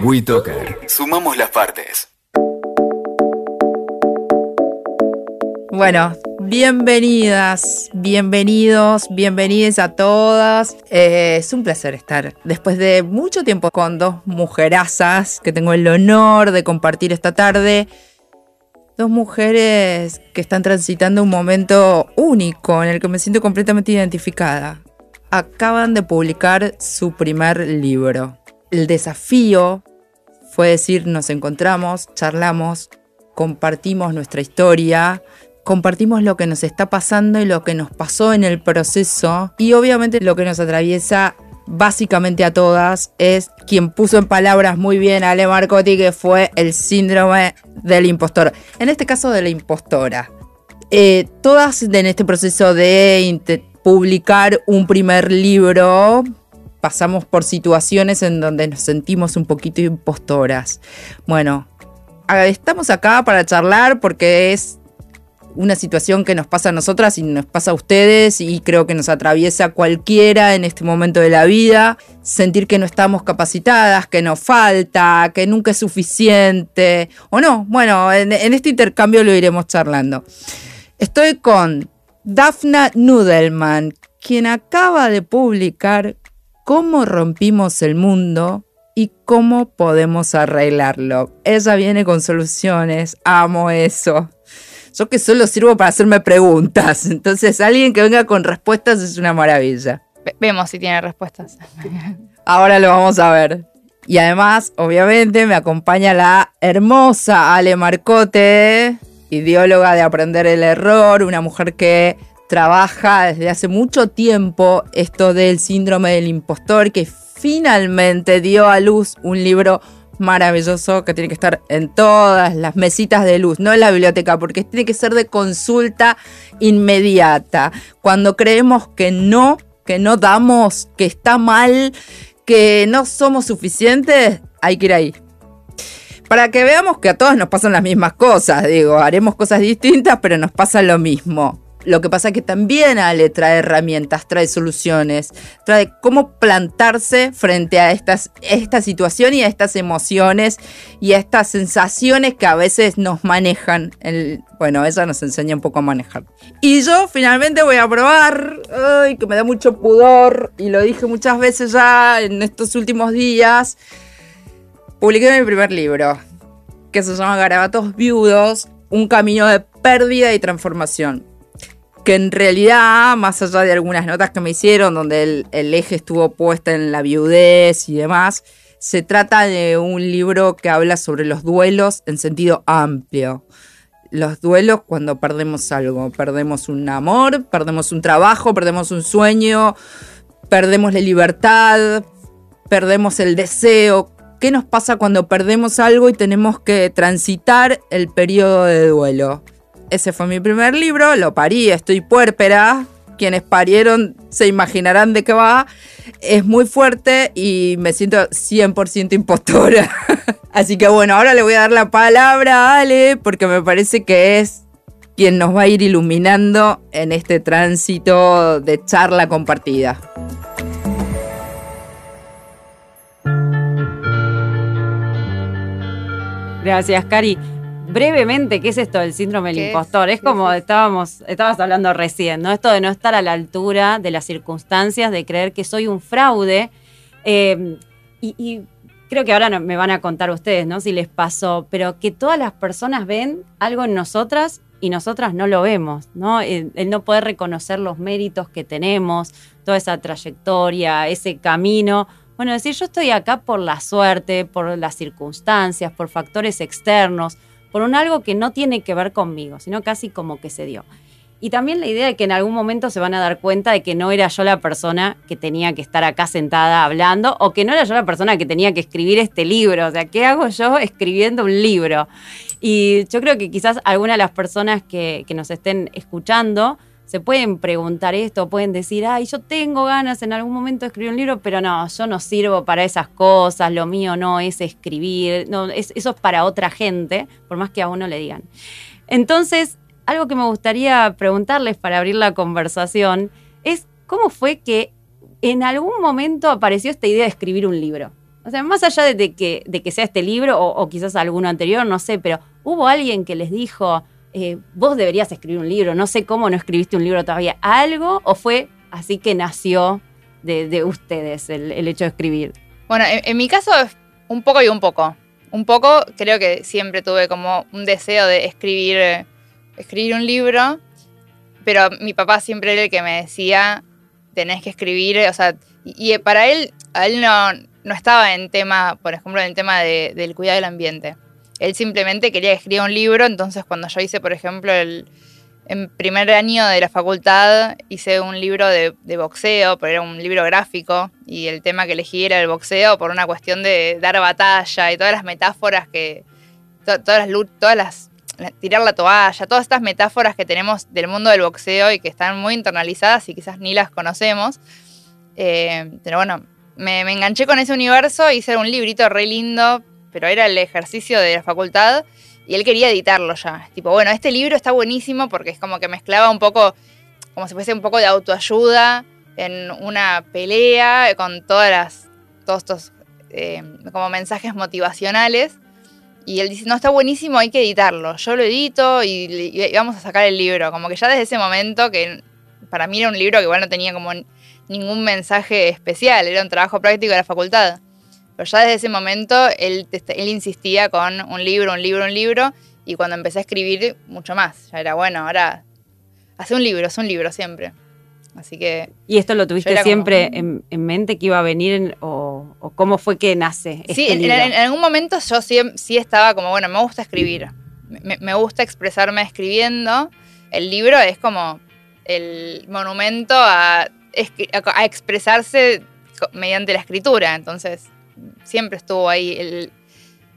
WeToker. Sumamos las partes. Bueno, bienvenidas, bienvenidos, bienvenidas a todas. Eh, es un placer estar después de mucho tiempo con dos mujerazas que tengo el honor de compartir esta tarde. Dos mujeres que están transitando un momento único en el que me siento completamente identificada. Acaban de publicar su primer libro. El desafío fue decir, nos encontramos, charlamos, compartimos nuestra historia, compartimos lo que nos está pasando y lo que nos pasó en el proceso y obviamente lo que nos atraviesa básicamente a todas es quien puso en palabras muy bien a Ale Marcotti que fue el síndrome del impostor. En este caso de la impostora. Eh, todas en este proceso de publicar un primer libro pasamos por situaciones en donde nos sentimos un poquito impostoras. Bueno, estamos acá para charlar porque es una situación que nos pasa a nosotras y nos pasa a ustedes y creo que nos atraviesa cualquiera en este momento de la vida. Sentir que no estamos capacitadas, que nos falta, que nunca es suficiente o no. Bueno, en, este intercambio lo iremos charlando. Estoy con Dafna Nudelman, quien acaba de publicar Cómo rompimos el mundo y cómo podemos arreglarlo. Ella viene con soluciones, amo eso. Yo que solo sirvo para hacerme preguntas. Entonces, alguien que venga con respuestas es una maravilla. vemos si tiene respuestas. Ahora lo vamos a ver. Y además, obviamente, me acompaña la hermosa Ale Marcote, ideóloga de Aprender el Error, una mujer que trabaja desde hace mucho tiempo esto del síndrome del impostor, que finalmente dio a luz un libro maravilloso que tiene que estar en todas las mesitas de luz, no en la biblioteca, porque tiene que ser de consulta inmediata. Cuando creemos que no, que no damos, que está mal, que no somos suficientes, hay que ir ahí. Para que veamos que a todas nos pasan las mismas cosas, digo, haremos cosas distintas, pero nos pasa lo mismo. Lo que pasa es que también Ale trae herramientas, trae soluciones, trae cómo plantarse frente a estas, esta situación y a estas emociones y a estas sensaciones que a veces nos manejan. bueno, ella nos enseña un poco a manejar. Y yo finalmente voy a probar, ay, que me da mucho pudor, y lo dije muchas veces ya en estos últimos días, publiqué mi primer libro, que se llama Garabatos Viudos, un camino de pérdida y transformación que en realidad, más allá de algunas notas que me hicieron, donde el, eje estuvo puesto en la viudez y demás, se trata de un libro que habla sobre los duelos en sentido amplio. Los duelos cuando perdemos algo, perdemos un amor, perdemos un trabajo, perdemos un sueño, perdemos la libertad, perdemos el deseo. ¿Qué nos pasa cuando perdemos algo y tenemos que transitar el periodo de duelo? Ese fue mi primer libro, lo parí, estoy puérpera. Quienes parieron se imaginarán de qué va. Es muy fuerte y me siento 100% impostora. Así que bueno, ahora le voy a dar la palabra a Ale porque me parece que es quien nos va a ir iluminando en este tránsito de charla compartida. Gracias, Cari brevemente, ¿qué es esto del síndrome del impostor? Es como estábamos, estabas hablando recién, ¿no? Esto de no estar a la altura de las circunstancias, de creer que soy un fraude. Eh, y, creo que ahora me van a contar ustedes, ¿no? Si les pasó, pero que todas las personas ven algo en nosotras y nosotras no lo vemos, ¿no? El, el, no poder reconocer los méritos que tenemos, toda esa trayectoria, ese camino. Bueno, decir, yo estoy acá por la suerte, por las circunstancias, por factores externos, por un algo que no tiene que ver conmigo, sino casi como que se dio. Y también la idea de que en algún momento se van a dar cuenta de que no era yo la persona que tenía que estar acá sentada hablando o que no era yo la persona que tenía que escribir este libro. O sea, ¿qué hago yo escribiendo un libro? Y yo creo que quizás algunas de las personas que, que nos estén escuchando se pueden preguntar esto, pueden decir, ay, yo tengo ganas en algún momento de escribir un libro, pero no, yo no sirvo para esas cosas, lo mío no es escribir, no, eso es para otra gente, por más que a uno le digan. Entonces, algo que me gustaría preguntarles para abrir la conversación es cómo fue que en algún momento apareció esta idea de escribir un libro. O sea, más allá de que, de que sea este libro o, quizás alguno anterior, no sé, pero hubo alguien que les dijo, eh, vos deberías escribir un libro, no sé cómo no escribiste un libro todavía, algo o fue así que nació de, ustedes el, hecho de escribir. Bueno, en, mi caso es un poco y un poco. Un poco creo que siempre tuve como un deseo de escribir, escribir un libro, pero mi papá siempre era el que me decía, tenés que escribir, o sea, y, para él, a él no, no estaba en tema, por ejemplo, en el tema del cuidado del ambiente. Él simplemente quería escribir un libro, entonces cuando yo hice, por ejemplo, el en primer año de la facultad hice un libro de, boxeo, pero era un libro gráfico, y el tema que elegí era el boxeo por una cuestión de dar batalla y todas las metáforas que. todas las todas las. tirar la toalla, todas estas metáforas que tenemos del mundo del boxeo y que están muy internalizadas y quizás ni las conocemos. Eh, pero bueno, me, enganché con ese universo, hice un librito re lindo, pero era el ejercicio de la facultad y él quería editarlo ya. Tipo, bueno, este libro está buenísimo porque es como que mezclaba un poco, como si fuese un poco de autoayuda en una pelea con todas las, todos estos eh, como mensajes motivacionales. Y él dice, no, está buenísimo, hay que editarlo. Yo lo edito y, vamos a sacar el libro. Como que ya desde ese momento, que para mí era un libro que igual no tenía como ningún mensaje especial, era un trabajo práctico de la facultad. Pero ya desde ese momento él, él insistía con un libro, un libro, un libro, y cuando empecé a escribir, mucho más. Ya era bueno, ahora hace un libro, hace un libro siempre. Así que. ¿Y esto lo tuviste siempre en, mente que iba a venir o, cómo fue que nace? Este sí, en, algún momento yo sí, estaba como, bueno, me gusta escribir. Me, gusta expresarme escribiendo. El libro es como el monumento a, a expresarse mediante la escritura. Entonces, siempre estuvo ahí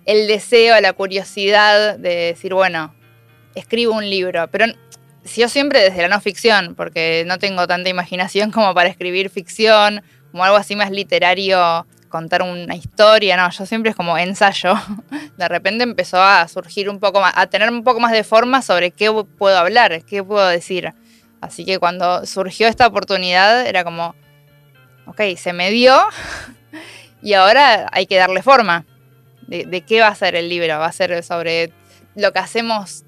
el, deseo, la curiosidad de decir, bueno, escribo un libro. Pero yo siempre desde la no ficción, porque no tengo tanta imaginación como para escribir ficción, como algo así más literario, contar una historia, no, yo siempre es como ensayo. De repente empezó a surgir un poco más, a tener un poco más de forma sobre qué puedo hablar, qué puedo decir. Así que cuando surgió esta oportunidad era como, ok, se me dio, y ahora hay que darle forma. De, qué va a ser el libro? ¿Va a ser sobre lo que hacemos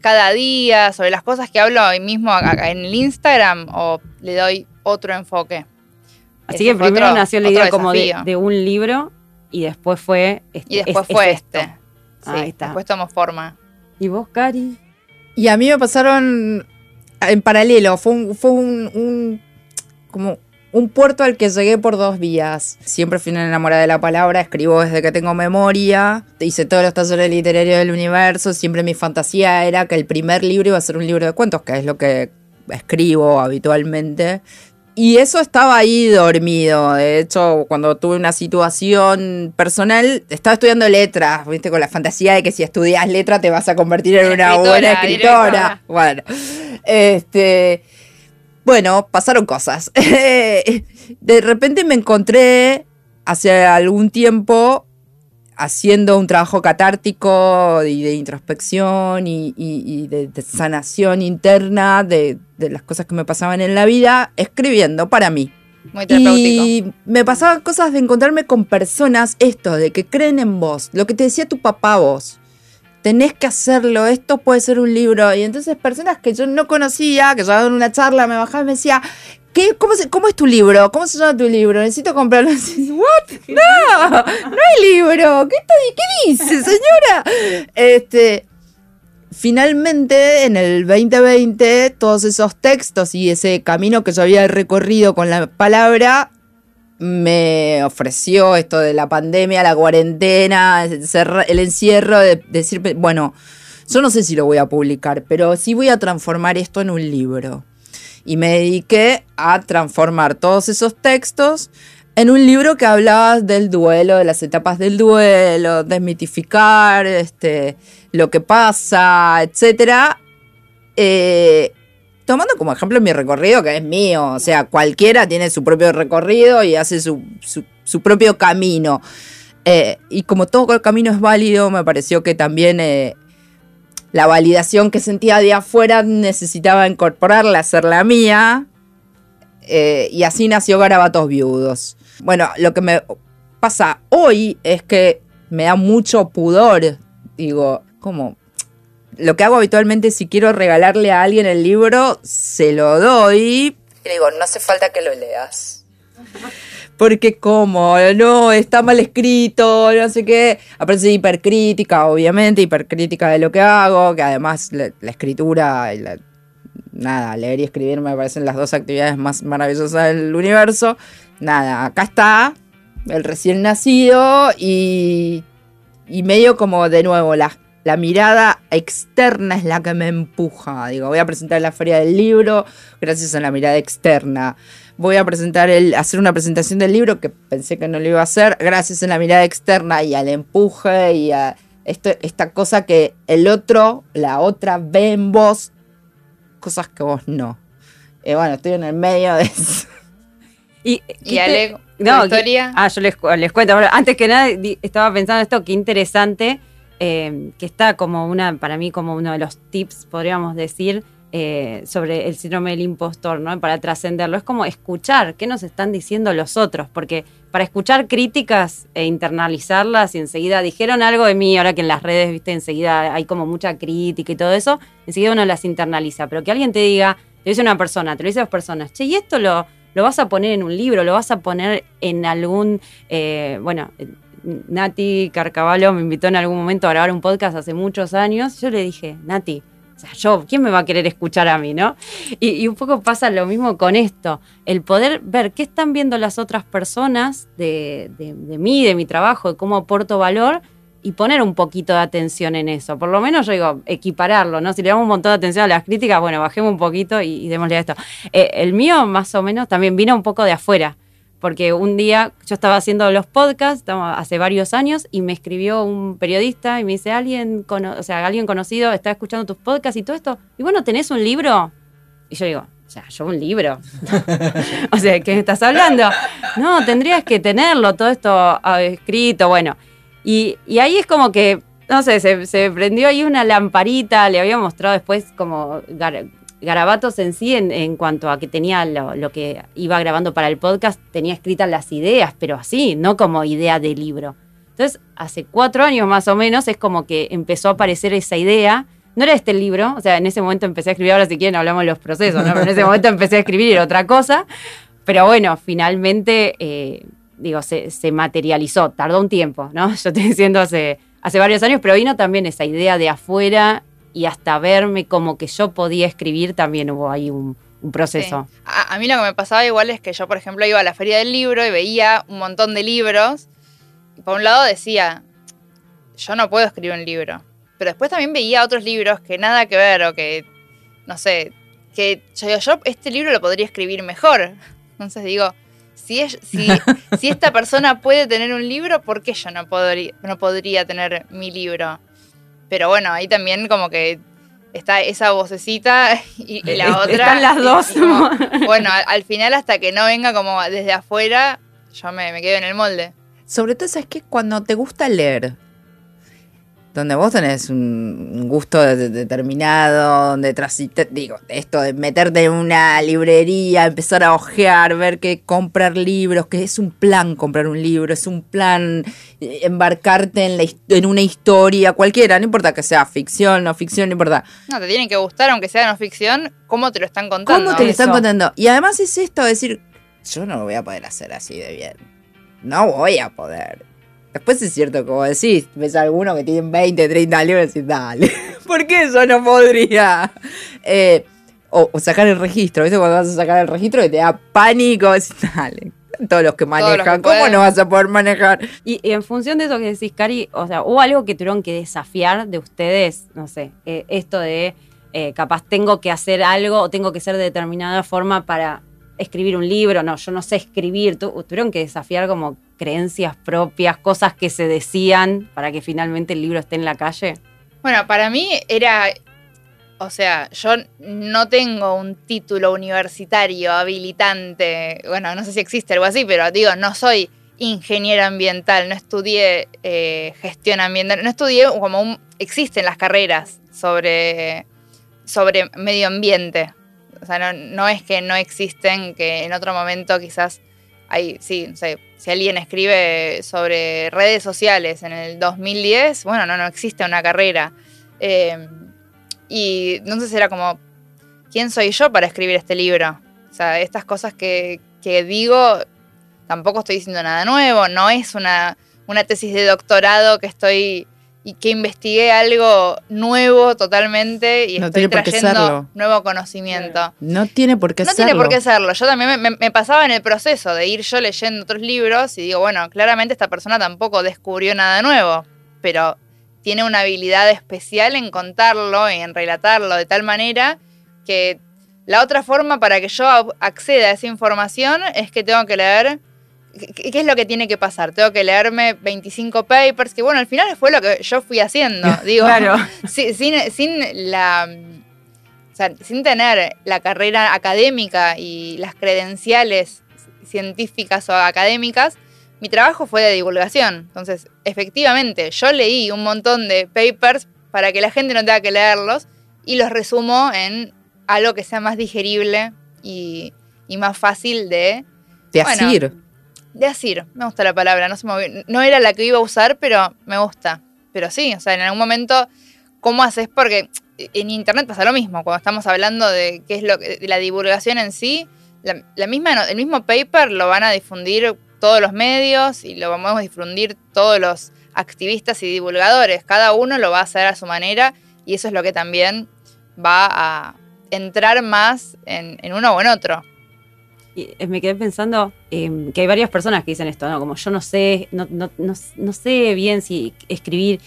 cada día, sobre las cosas que hablo hoy mismo en el Instagram o le doy otro enfoque? Así que primero nació la idea como de, un libro y después fue este. Y después fue este. Ahí está. Después tomó forma. ¿Y vos, Cari? Y a mí me pasaron en paralelo. Fue un, fue un como un puerto al que llegué por dos vías. Siempre fui una enamorada de la palabra, escribo desde que tengo memoria, hice todos los talleres literarios del universo, siempre mi fantasía era que el primer libro iba a ser un libro de cuentos, que es lo que escribo habitualmente. Y eso estaba ahí dormido. De hecho, cuando tuve una situación personal, estaba estudiando letras, ¿viste? Con la fantasía de que si estudias letras te vas a convertir en una buena escritora. Bueno, este. Bueno, pasaron cosas. de repente me encontré hace algún tiempo haciendo un trabajo catártico y de introspección y, de, sanación interna de, las cosas que me pasaban en la vida, escribiendo para mí. Muy terapéutico. Y me pasaban cosas de encontrarme con personas, esto, de que creen en vos, lo que te decía tu papá vos tenés que hacerlo, esto puede ser un libro. Y entonces personas que yo no conocía, que yo en una charla me bajaba y me decía, ¿Qué, cómo, ¿Cómo es tu libro? ¿Cómo se llama tu libro? Necesito comprarlo. ¿What? No, no hay libro. ¿Qué, qué dice, señora? Este, finalmente, en el 2020, todos esos textos y ese camino que yo había recorrido con la palabra me ofreció esto de la pandemia, la cuarentena, el encierro, de, decir, bueno, yo no sé si lo voy a publicar, pero sí voy a transformar esto en un libro. Y me dediqué a transformar todos esos textos en un libro que hablaba del duelo, de las etapas del duelo, desmitificar este, lo que pasa, etc. tomando como ejemplo mi recorrido, que es mío, o sea, cualquiera tiene su propio recorrido y hace su, propio camino. Eh, y como todo el camino es válido, me pareció que también eh, la validación que sentía de afuera necesitaba incorporarla, hacerla mía. Eh, y así nació Garabatos Viudos. Bueno, lo que me pasa hoy es que me da mucho pudor. Digo, como lo que hago habitualmente si quiero regalarle a alguien el libro, se lo doy. Y digo, no hace falta que lo leas. Porque como, no, está mal escrito, no sé qué. Aparece hipercrítica, obviamente, hipercrítica de lo que hago, que además la, escritura y la, nada, leer y escribir me parecen las dos actividades más maravillosas del universo. Nada, acá está el recién nacido y, y medio como de nuevo la, la mirada externa es la que me empuja. Digo, voy a presentar la feria del libro gracias a la mirada externa. Voy a presentar el, hacer una presentación del libro que pensé que no lo iba a hacer gracias a la mirada externa y al empuje y a esto, esta cosa que el otro, la otra ve en vos cosas que vos no. Eh, bueno, estoy en el medio de eso. Y, y Ale, no, historia. ah, yo les, les cuento. Antes que nada, estaba pensando esto, qué interesante, eh, que está como una, para mí, como uno de los tips, podríamos decir, eh, sobre el síndrome del impostor, ¿no? Para trascenderlo. Es como escuchar qué nos están diciendo los otros, porque para escuchar críticas e internalizarlas y enseguida dijeron algo de mí, ahora que en las redes, viste, enseguida hay como mucha crítica y todo eso, enseguida uno las internaliza. Pero que alguien te diga, te dice una persona, te lo dice dos personas, che, y esto lo, lo vas a poner en un libro, lo vas a poner en algún, eh, bueno, Nati Carcavallo me invitó en algún momento a grabar un podcast hace muchos años. Yo le dije, Nati, yo, ¿quién me va a querer escuchar a mí, no? Y, un poco pasa lo mismo con esto, el poder ver qué están viendo las otras personas de, mí, de mi trabajo, de cómo aporto valor y poner un poquito de atención en eso. Por lo menos yo digo, equipararlo, ¿no? Si le damos un montón de atención a las críticas, bueno, bajemos un poquito y, démosle a esto. Eh, el mío, más o menos, también vino un poco de afuera porque un día yo estaba haciendo los podcasts hace varios años y me escribió un periodista y me dice, alguien, o sea, alguien conocido está escuchando tus podcasts y todo esto, y bueno, ¿tenés un libro? Y yo digo, o sea, yo un libro. o sea, ¿qué estás hablando? No, tendrías que tenerlo, todo esto ah, escrito, bueno. Y, ahí es como que, no sé, se, se, prendió ahí una lamparita, le había mostrado después como garabatos en sí, en, cuanto a que tenía lo, que iba grabando para el podcast, tenía escritas las ideas, pero así, no como idea de libro. Entonces, hace cuatro años más o menos es como que empezó a aparecer esa idea. No era este el libro, o sea, en ese momento empecé a escribir, ahora si quieren hablamos de los procesos, ¿no? Pero en ese momento empecé a escribir era otra cosa. Pero bueno, finalmente, eh, digo, se, materializó, tardó un tiempo, ¿no? Yo estoy diciendo hace, hace varios años, pero vino también esa idea de afuera y hasta verme como que yo podía escribir, también hubo ahí un, proceso. A, mí lo que me pasaba igual es que yo, por ejemplo, iba a la feria del libro y veía un montón de libros. Y por un lado decía, yo no puedo escribir un libro. Pero después también veía otros libros que nada que ver o que, no sé, que yo, yo este libro lo podría escribir mejor. Entonces digo, si, es, si, si esta persona puede tener un libro, ¿por qué yo no podría, no podría tener mi libro? Pero bueno, ahí también como que está esa vocecita y, la otra. Están las dos. bueno, al, final hasta que no venga como desde afuera, yo me, me quedo en el molde. Sobre todo, es que cuando te gusta leer, donde vos tenés un gusto determinado, donde digo, esto de meterte en una librería, empezar a ojear, ver que comprar libros, que es un plan comprar un libro, es un plan eh, embarcarte en, la, en una historia cualquiera, no importa que sea ficción, no ficción, no importa. No, te tienen que gustar, aunque sea no ficción, cómo te lo están contando. ¿Cómo te lo están contando? Y además es esto, decir, yo no lo voy a poder hacer así de bien. No voy a poder Después es cierto, como decís, ves a alguno que tiene 20, 30 libros y decís, dale, ¿por qué yo no podría? Eh, o, sacar el registro, ¿viste? Cuando vas a sacar el registro que te da pánico, decís, dale. Todos los que manejan, ¿cómo no vas a poder manejar? Y, en función de eso que decís, Cari, o sea, ¿hubo algo que tuvieron que desafiar de ustedes? No sé, eh, esto de eh, capaz tengo que hacer algo o tengo que ser de determinada forma para escribir un libro, no, yo no sé escribir, tuvieron que desafiar como creencias propias, cosas que se decían para que finalmente el libro esté en la calle? Bueno, para mí era, o sea, yo no tengo un título universitario habilitante, bueno, no sé si existe algo así, pero digo, no soy ingeniero ambiental, no estudié eh, gestión ambiental, no estudié como un, existen las carreras sobre, sobre medio ambiente. O sea, no, es que no existen, que en otro momento quizás hay, sí, no sé, si alguien escribe sobre redes sociales en el 2010, bueno, no, no existe una carrera. Eh, y entonces era como, ¿quién soy yo para escribir este libro? O sea, estas cosas que, que digo, tampoco estoy diciendo nada nuevo, no es una, una tesis de doctorado que estoy y que investigué algo nuevo totalmente y No estoy trayendo nuevo conocimiento. No tiene por qué No serlo. tiene por qué serlo. Yo también me, me- pasaba en el proceso de ir yo leyendo otros libros y digo, bueno, claramente esta persona tampoco descubrió nada nuevo, pero tiene una habilidad especial en contarlo y en relatarlo de tal manera que la otra forma para que yo acceda a esa información es que tengo que leer. ¿Qué qué es lo que tiene que pasar? Tengo que leerme 25 papers, que bueno, al final fue lo que yo fui haciendo. Digo, Claro. Sin, sin la. o sea, sin tener la carrera académica y las credenciales científicas o académicas, mi trabajo fue de divulgación. Entonces, efectivamente, yo leí un montón de papers para que la gente no tenga que leerlos y los resumo en algo que sea más digerible y, y más fácil de, De Bueno. asir. De asir. Me gusta la palabra, no, se me era la que iba a usar, pero me gusta. Pero sí, o sea, en algún momento, ¿cómo haces? Porque en internet pasa lo mismo, cuando estamos hablando de qué es lo que, de la divulgación en sí, la, misma, el mismo paper lo van a difundir todos los medios y lo vamos a difundir todos los activistas y divulgadores. Cada uno lo va a hacer a su manera y eso es lo que también va a entrar más en uno o en otro. Eh, me quedé pensando eh, que hay varias personas que dicen esto, ¿no? Como yo no sé, no, no, no, sé bien si escribir.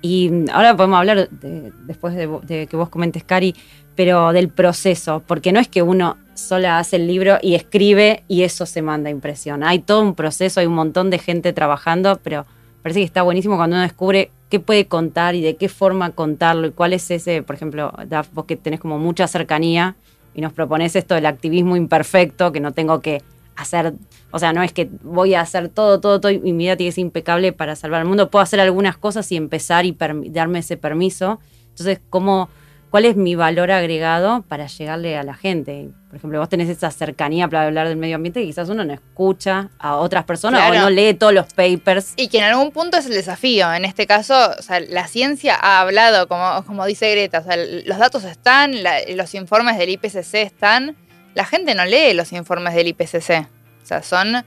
Y mm, ahora podemos hablar de- después de que vos comentes, Cari, pero del proceso, porque no es que uno sola hace el libro y escribe y eso se manda a impresión. Hay todo un proceso, hay un montón de gente trabajando, pero parece que está buenísimo cuando uno descubre qué puede contar y de qué forma contarlo y cuál es ese, por ejemplo, Daf, vos que tenés como mucha cercanía y nos propones esto del activismo imperfecto, que no tengo que hacer, o sea, no es que voy a hacer todo, todo, todo y mi vida tiene impecable para salvar el mundo, puedo hacer algunas cosas y empezar y darme ese permiso. Entonces, ¿cómo, ¿cuál es mi valor agregado para llegarle a la gente? Por ejemplo, vos tenés esa cercanía para hablar del medio ambiente que quizás uno no escucha a otras personas Claro. o no lee todos los papers. Y que en algún punto es el desafío. En este caso, o sea, la ciencia ha hablado, como, como dice Greta, o sea, los datos están, la- los informes del IPCC están. La gente no lee los informes del IPCC. O sea, son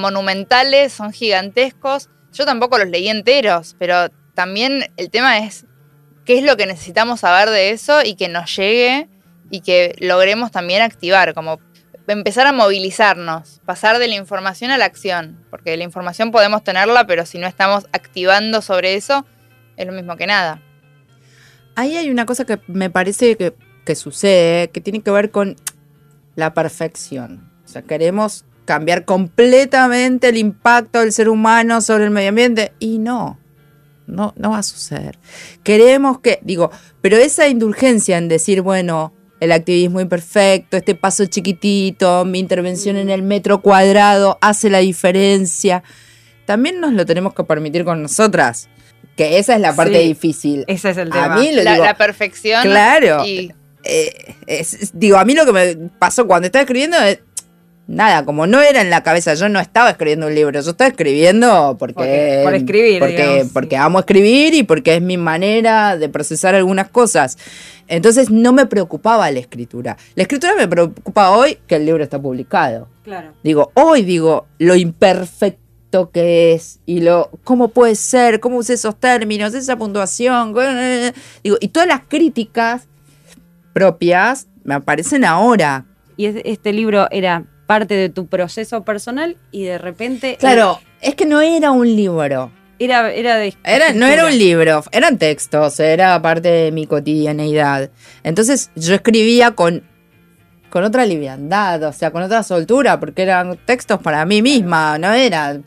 monumentales, son gigantescos. Yo tampoco los leí enteros, pero también el tema es qué es lo que necesitamos saber de eso y que nos llegue y que logremos también activar, como empezar a movilizarnos, pasar de la información a la acción, porque la información podemos tenerla, pero si no estamos activando sobre eso, es lo mismo que nada. Ahí hay una cosa que me parece que, que sucede, que tiene que ver con la perfección. O sea, queremos cambiar completamente el impacto del ser humano sobre el medio ambiente y no, no, no va a suceder. Queremos que, digo, pero esa indulgencia en decir, bueno, el activismo imperfecto, este paso chiquitito, mi intervención en el metro cuadrado hace la diferencia, también nos lo tenemos que permitir con nosotras. Que esa es la parte Sí. difícil. Ese es el A tema. mí lo La, digo, la perfección. claro. Y eh, es- digo, a mí lo que me pasó cuando estaba escribiendo es, nada, como no era en la cabeza, yo no estaba escribiendo un libro, yo estaba escribiendo porque... Porque- por escribir, Porque, digamos, porque sí. amo escribir y porque es mi manera de procesar algunas cosas. Entonces no me preocupaba la escritura. La escritura me preocupa hoy que el libro está publicado. Claro. Digo, hoy digo lo imperfecto que es y lo cómo puede ser, cómo usé esos términos, esa puntuación, digo, y todas las críticas propias me aparecen ahora. Y es- este libro era parte de tu proceso personal y de repente Claro, es que no era un libro. era, era de Era, no era un libro, eran textos, era parte de mi cotidianeidad. Entonces yo escribía con, con otra liviandad, o sea, con otra soltura, porque eran textos para mí misma, no era...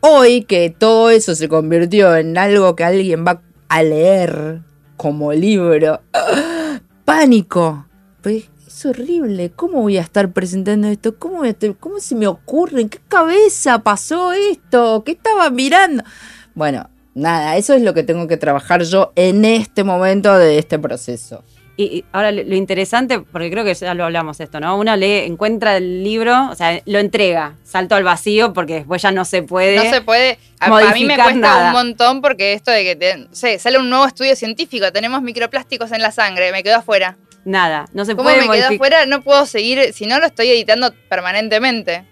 Hoy que todo eso se convirtió en algo que alguien va a leer como libro, ¡ah! pánico. Pues es horrible, ¿cómo voy a estar presentando esto? ¿Cómo, voy a estar- ¿Cómo se me ocurre? ¿En qué cabeza pasó esto? ¿Qué estaba mirando? Bueno, nada, eso es lo que tengo que trabajar yo en este momento de este proceso. Y ahora lo interesante, porque creo que ya lo hablamos esto, ¿no? Uno lee, encuentra el libro, o sea, lo entrega, salto al vacío porque después ya no se puede. No se puede. A, mí me cuesta un montón porque esto de que sé, sale un nuevo estudio científico, tenemos microplásticos en la sangre, me quedo afuera. Nada, no se ¿Cómo puede. me quedo afuera? No puedo seguir, si no lo estoy editando permanentemente.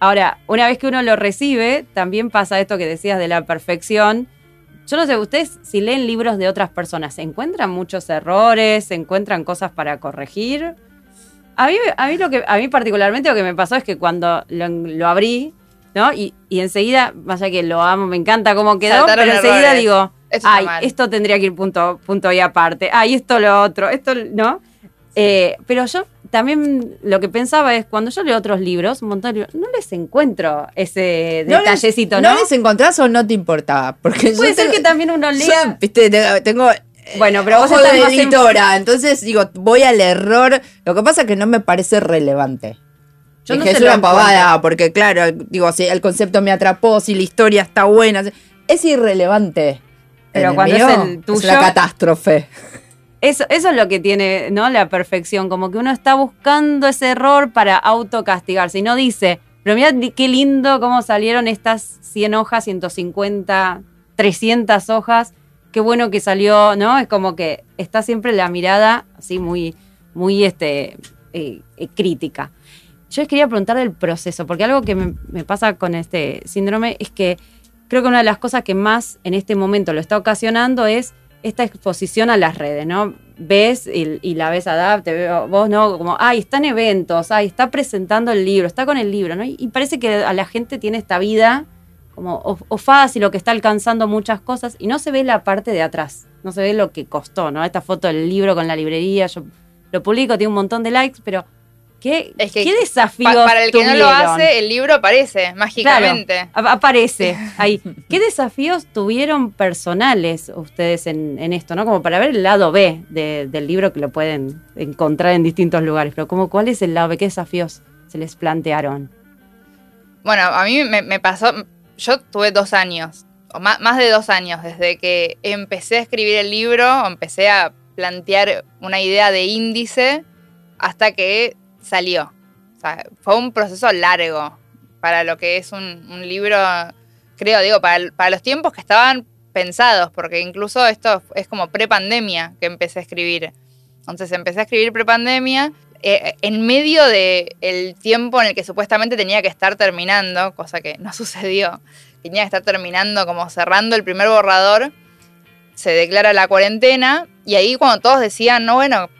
Ahora, una vez que uno lo recibe, también pasa esto que decías de la perfección yo no sé, ustedes si leen libros de otras personas, ¿se encuentran muchos errores? ¿Se encuentran cosas para corregir? A mí, a mí, lo que, a mí particularmente lo que me pasó es que cuando lo, abrí, ¿no? Y, enseguida, más allá que lo amo, me encanta cómo quedó, pero enseguida digo, ay, esto tendría que ir punto, punto y aparte, ay, esto lo otro, esto, ¿no? Eh, pero yo también lo que pensaba es, cuando yo leo otros libros, un montón de libros, no les encuentro ese detallecito, ¿no? ¿No les encontrás o no te importaba? Porque Puede ser que también uno lea... viste, tengo... Bueno, pero vos de editora, entonces digo, voy al error. Lo que pasa es que no me parece relevante. Yo no es una pavada, porque claro, digo, si el concepto me atrapó, si la historia está buena, es irrelevante. Pero cuando es el tuyo. Es la catástrofe. Eso, eso es lo que tiene, ¿no? La perfección, como que uno está buscando ese error para autocastigarse y no dice, pero mira qué lindo cómo salieron estas 100 hojas, 150, 300 hojas, qué bueno que salió, ¿no? Es como que está siempre la mirada así muy, muy este, eh, eh, crítica. Yo les quería preguntar del proceso, porque algo que me, me pasa con este síndrome es que creo que una de las cosas que más en este momento lo está ocasionando es esta exposición a las redes, ¿no? Ves y, la ves a te veo vos, ¿no? Como, ay, está en eventos, ay, está presentando el libro, está con el libro, ¿no? Y, parece que a la gente tiene esta vida como fácil o que está alcanzando muchas cosas y no se ve la parte de atrás, no se ve lo que costó, ¿no? Esta foto del libro con la librería, yo lo publico, tiene un montón de likes, pero ¿Qué, ¿qué desafíos Para el que no lo hace, el libro aparece mágicamente. aparece ahí. ¿Qué desafíos tuvieron personales ustedes en, esto? ¿no? Como para ver el lado B del libro que lo pueden encontrar en distintos lugares. Pero como, ¿cuál es el lado B? ¿Qué desafíos se les plantearon? Bueno, a mí me, pasó, yo tuve dos años, o más, más de dos años, desde que empecé a escribir el libro, empecé a plantear una idea de índice hasta que salió. O sea, fue un proceso largo para lo que es un, libro, creo, digo, para, los tiempos que estaban pensados, porque incluso esto es como pre-pandemia que empecé a escribir. Entonces empecé a escribir pre-pandemia. Eh, en medio del tiempo en el que supuestamente tenía que estar terminando, cosa que no sucedió, tenía que estar terminando como cerrando el primer borrador, se declara la cuarentena y ahí cuando todos decían, no, bueno,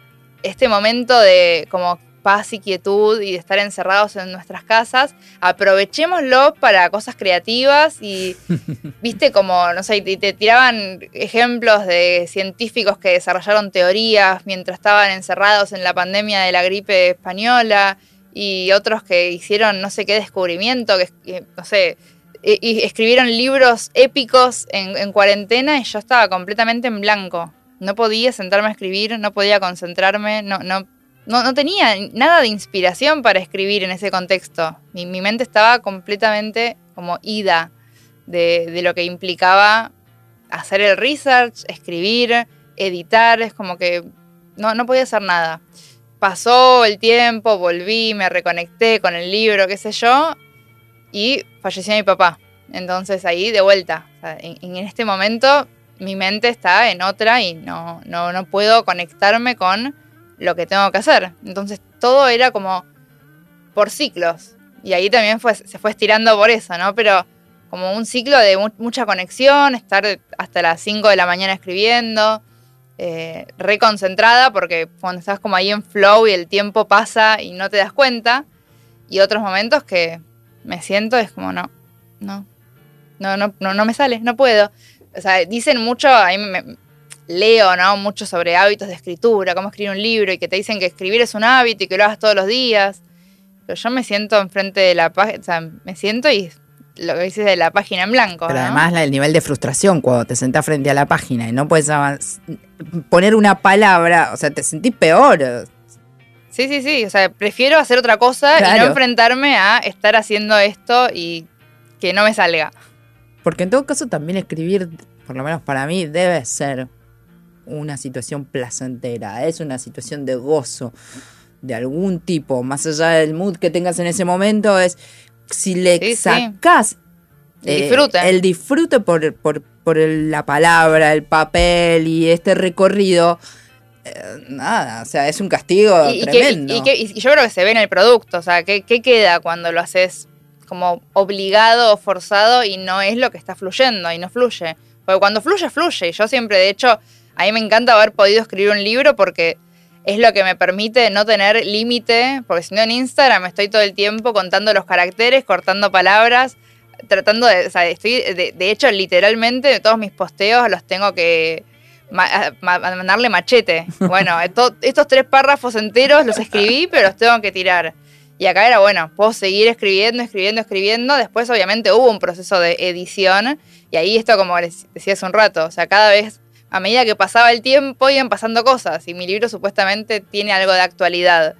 este momento de como paz y quietud y de estar encerrados en nuestras casas, aprovechémoslo para cosas creativas y, viste, como, no sé, te, tiraban ejemplos de científicos que desarrollaron teorías mientras estaban encerrados en la pandemia de la gripe española y otros que hicieron no sé qué descubrimiento, que, no sé, y, escribieron libros épicos en, en cuarentena y yo estaba completamente en blanco. No podía sentarme a escribir, no podía concentrarme, no, no, no, tenía nada de inspiración para escribir en ese contexto. Mi, mente estaba completamente como ida de, lo que implicaba hacer el research, escribir, editar, es como que no, no podía hacer nada. Pasó el tiempo, volví, me reconecté con el libro, qué sé yo, y falleció mi papá. Entonces ahí de vuelta, en, este momento mi mente está en otra y no, no, no puedo conectarme con lo que tengo que hacer. Entonces todo era como por ciclos. Y ahí también se fue estirando por eso, ¿no? Pero como un ciclo de mucha conexión, estar hasta las 5 de la mañana escribiendo, eh, reconcentrada, porque cuando estás como ahí en flow y el tiempo pasa y no te das cuenta, y otros momentos que me siento es como, no, no, no, no, no, no me sale, no puedo. O sea, dicen mucho, me, leo ¿no? mucho sobre hábitos de escritura, cómo escribir un libro y que te dicen que escribir es un hábito y que lo hagas todos los días. Pero yo me siento enfrente de la página, o sea, me siento y lo que dices de la página en blanco. Pero además el nivel de frustración cuando te sentás frente a la página y no puedes poner una palabra, o sea, te sentís peor. Sí, sí, sí, o sea, prefiero hacer otra cosa y no enfrentarme a estar haciendo esto y que no me salga. Porque en todo caso también escribir, por lo menos para mí, debe ser una situación placentera, es una situación de gozo de algún tipo, más allá del mood que tengas en ese momento, es si le sacas el disfrute por, por, por la palabra, el papel y este recorrido, eh, nada, o sea, es un castigo tremendo. Y, yo creo que se ve en el producto, o sea, ¿qué, queda cuando lo haces como obligado o forzado y no es lo que está fluyendo y no fluye? Porque cuando fluye, fluye. Y yo siempre, de hecho, a mí me encanta haber podido escribir un libro porque es lo que me permite no tener límite, porque si no en Instagram estoy todo el tiempo contando los caracteres, cortando palabras, tratando de, o sea, estoy, de, hecho, literalmente todos mis posteos los tengo que mandarle machete. Bueno, estos tres párrafos enteros los escribí, pero los tengo que tirar. Y acá era, bueno, puedo seguir escribiendo, escribiendo, escribiendo. Después, obviamente, hubo un proceso de edición. Y ahí esto, como les decía hace un rato, o sea, cada vez a medida que pasaba el tiempo iban pasando cosas y mi libro supuestamente tiene algo de actualidad.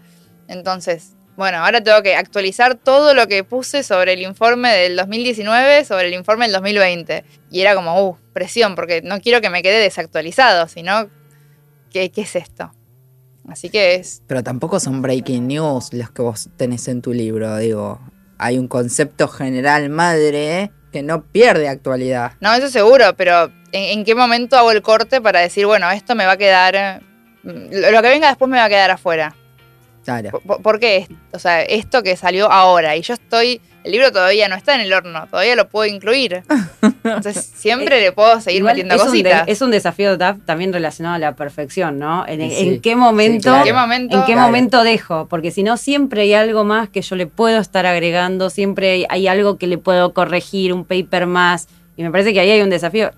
Entonces, bueno, ahora tengo que actualizar todo lo que puse sobre el informe del 2019, sobre el informe del 2020. Y era como, uh, presión, porque no quiero que me quede desactualizado, sino, ¿qué, qué es esto? Así que es... Pero tampoco son breaking news los que vos tenés en tu libro, digo. Hay un concepto general madre que no pierde actualidad. No, eso seguro, pero ¿en, qué momento hago el corte para decir, bueno, esto me va a quedar, lo que venga después me va a quedar afuera? Claro. ¿Por, qué? O sea, esto que salió ahora y yo estoy, el libro todavía no está en el horno, todavía lo puedo incluir. Entonces siempre le puedo seguir metiendo cositas. es un desafío también relacionado a la perfección, ¿no? En, qué momento, ¿En qué momento, ¿en qué momento dejo? Porque si no, siempre hay algo más que yo le puedo estar agregando, siempre hay algo que le puedo corregir, un paper más. Y me parece que ahí hay un desafío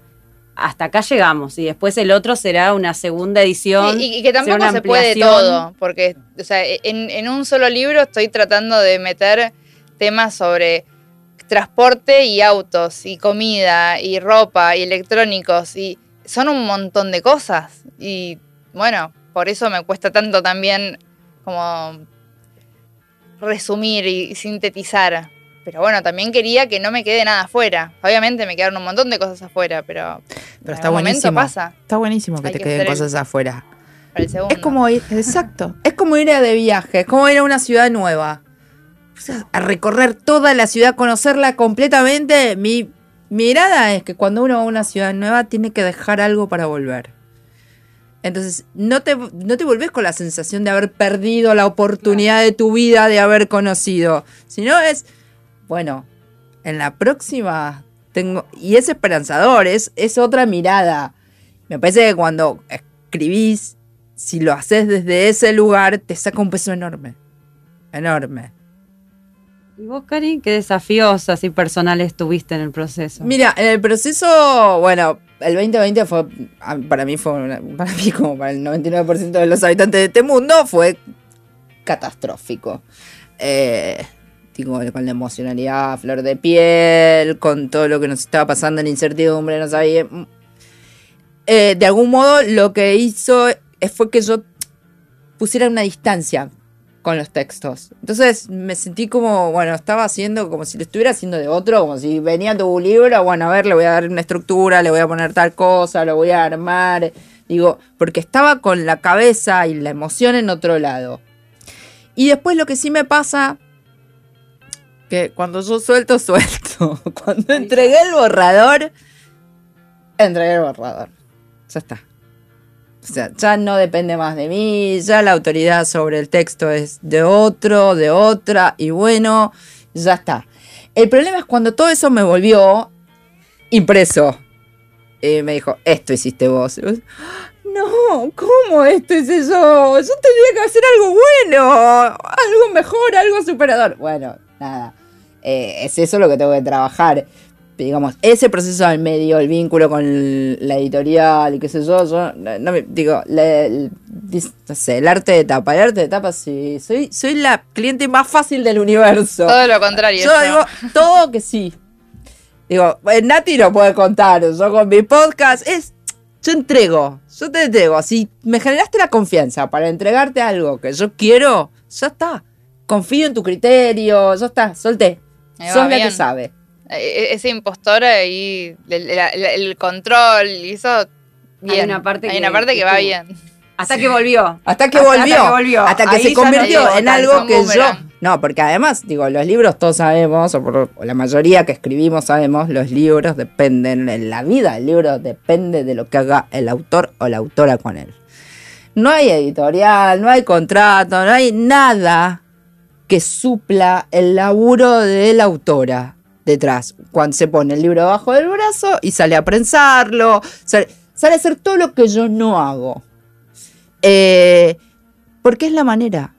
hasta acá llegamos y después el otro será una segunda edición. y, que tampoco se puede todo, porque o sea, en, un solo libro estoy tratando de meter temas sobre transporte y autos y comida y ropa y electrónicos y son un montón de cosas y bueno, por eso me cuesta tanto también como resumir y sintetizar pero bueno, también quería que no me quede nada afuera. Obviamente me quedaron un montón de cosas afuera, pero. Pero está buenísimo. Pasa. Está buenísimo que te queden cosas afuera. Es como ir, exacto. es como ir a de viaje, es como ir a una ciudad nueva. a recorrer toda la ciudad, conocerla completamente. Mi mirada es que cuando uno va a una ciudad nueva tiene que dejar algo para volver. Entonces, no te, no te volvés con la sensación de haber perdido la oportunidad de tu vida de haber conocido, sino es bueno, en la próxima tengo... Y es esperanzador, es, es otra mirada. Me parece que cuando escribís, si lo haces desde ese lugar, te saca un peso enorme. Enorme. ¿Y vos, Cari, qué desafíos así personales tuviste en el proceso? Mira, en el proceso, bueno, el 2020 fue, para mí fue, para mí como para el 99% de los habitantes de este mundo, fue catastrófico. Eh, con la emocionalidad flor de piel, con todo lo que nos estaba pasando en incertidumbre, no sabía. Eh, de algún modo lo que hizo fue que yo pusiera una distancia con los textos. Entonces me sentí como, bueno, estaba haciendo como si lo estuviera haciendo de otro, como si venía tu libro, bueno, a ver, le voy a dar una estructura, le voy a poner tal cosa, lo voy a armar. Digo, porque estaba con la cabeza y la emoción en otro lado. Y después lo que sí me pasa cuando yo suelto, suelto. Cuando entregué el borrador, entregué el borrador. Ya está. O sea, ya no depende más de mí, ya la autoridad sobre el texto es de otro, de otra, y bueno, ya está. El problema es cuando todo eso me volvió impreso. Y me dijo, esto hiciste vos. No, ¿cómo esto hice yo? Yo tendría que hacer algo bueno, algo mejor, algo superador. Bueno, nada. Eh, es eso lo que tengo que trabajar. Digamos, ese proceso al medio, el vínculo con la editorial y qué sé yo, yo no me digo, no sé, el arte de tapa, el arte de tapa sí, soy, soy la cliente más fácil del universo. Todo lo contrario. Yo, digo todo que sí. Digo, Nati no puede contar, yo con mi podcast es, yo entrego, yo te entrego. Si me generaste la confianza para entregarte algo que yo quiero, ya está confío en tu criterio, ya está, solté. Sos la que sabe. E, e, ese impostor ahí, el, control, y eso Bien. Hay una parte Hay que- una parte que, que va bien. Hasta que volvió. Hasta que Hasta- volvió. hasta que volvió. Hasta que Ahí se no convirtió en algo que yo. No, porque además, digo, los libros todos sabemos, o, por- o la mayoría que escribimos sabemos, los libros dependen, en la vida el libro depende de lo que haga el autor o la autora con él. No hay editorial, no hay contrato, no hay nada que supla el laburo de la autora detrás. Cuando se pone el libro debajo del brazo y sale a prensarlo, sale, a hacer todo lo que yo no hago. Eh, porque es la manera.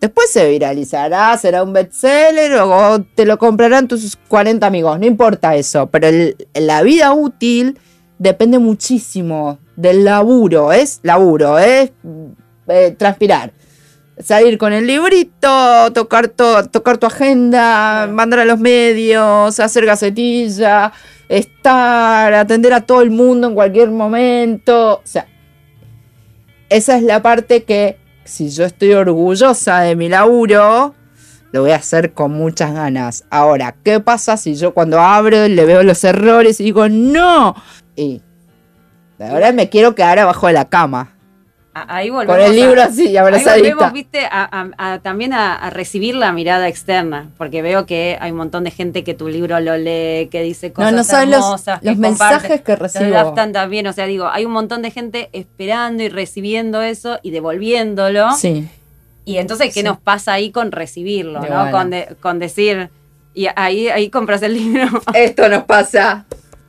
Después se viralizará, será un bestseller o te lo comprarán tus 40 amigos, no importa eso, pero la vida útil depende muchísimo del laburo, es laburo, es eh, transpirar. Salir con el librito, tocar, to- tocar tu agenda, mandar a los medios, hacer gacetilla, estar, atender a todo el mundo en cualquier momento. O sea, esa es la parte que si yo estoy orgullosa de mi laburo, lo voy a hacer con muchas ganas. Ahora, ¿qué pasa si yo cuando abro le veo los errores y digo, no? Y ahora me quiero quedar abajo de la cama. A- Ahí volvemos. Con el a- libro así, Ahí abrazadita. volvemos, viste, a, a- a- también a, a recibir la mirada externa, porque veo que hay un montón de gente que tu libro lo lee, que dice cosas no saben los- hermosas, los que mensajes que recibo. adaptan también, o sea, digo, hay un montón de gente esperando y recibiendo eso y devolviéndolo. Sí. Y entonces, ¿qué Sí. nos pasa ahí con recibirlo, no? bueno. Con, de- con decir, y ahí, ahí compras el libro. Esto nos pasa.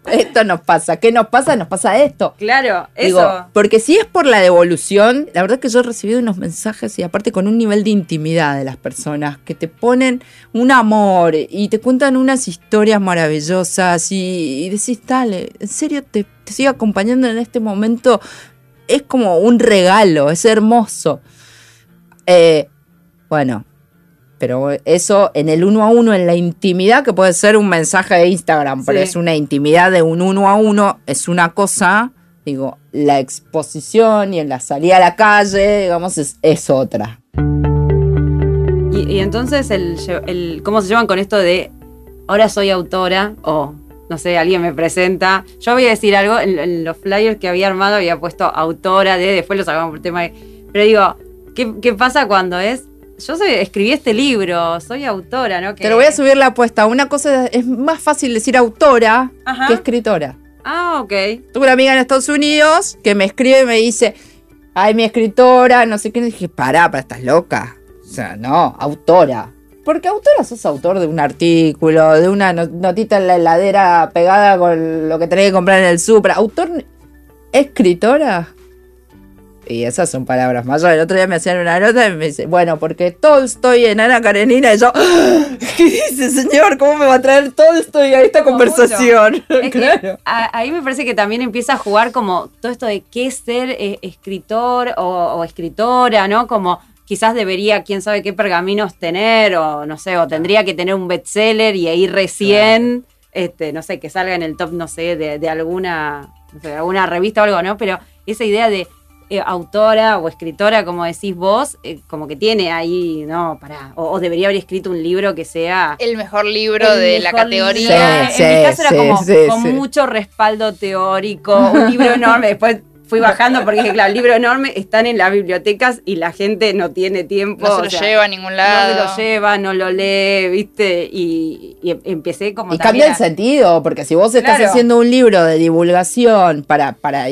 Esto nos pasa. ¿Qué nos pasa? Nos pasa esto. claro, Digo, eso. porque si es por la devolución, la verdad que yo he recibido unos mensajes y aparte con un nivel de intimidad de las personas que te ponen un amor y te cuentan unas historias maravillosas y, y decís, dale, en serio te, te sigo acompañando en este momento. Es como un regalo, es hermoso. Eh, bueno, pero eso en el uno a uno, en la intimidad, que puede ser un mensaje de Instagram, pero es una intimidad de un uno a uno, es una cosa, digo, la exposición y en la salida a la calle, digamos, es, es otra. Y, y entonces, el, el- ¿cómo se llevan con esto de ahora soy autora o no sé, alguien me presenta? Yo voy a decir algo, en, en los flyers que había armado había puesto autora de, después lo sacamos por tema de... Pero digo, ¿qué, qué pasa cuando es? Yo soy, escribí este libro, soy autora, ¿no? Que- Te lo voy a subir la apuesta. Una cosa es, es más fácil decir autora Ajá. que escritora. Ah, ok. Tuve una amiga en Estados Unidos que me escribe y me dice, ay, mi escritora, no sé qué. Y dije, pará, para estás loca. O sea, no, autora. Porque autora sos autor de un artículo, de una no- notita en la heladera pegada con lo que tenés que comprar en el Supra. Autor, escritora. Y esas son palabras mayores. El otro día me hacían una nota y me dice, bueno, porque Tolstoy en Ana Karenina. Y yo, ¿qué dice, señor? ¿Cómo me va a traer Tolstoy a esta Como conversación? Es claro. a- ahí me parece que también empieza a jugar como todo esto de qué ser eh, escritor o, o escritora, ¿no? Como quizás debería, quién sabe qué pergaminos tener, o no sé, o tendría que tener un bestseller y ahí recién, este, no sé, que salga en el top, no sé, de, de alguna, no sé, de alguna revista o algo, ¿no? Pero esa idea de eh, autora o escritora, como decís vos, eh, como que tiene ahí, no, pará, o, o debería haber escrito un libro que sea El mejor libro el de la categoría. Sí, en mi sí, caso era sí, como sí, con sí. mucho respaldo teórico, un libro enorme. Después fui bajando porque dije, claro, el libro enorme están en las bibliotecas y la gente no tiene tiempo. No se o lo sea, lleva a ningún No lado. se lo lleva, no lo lee, ¿viste? Y, y empecé como Y cambia el sentido, porque si vos estás Claro. haciendo un libro de divulgación para, para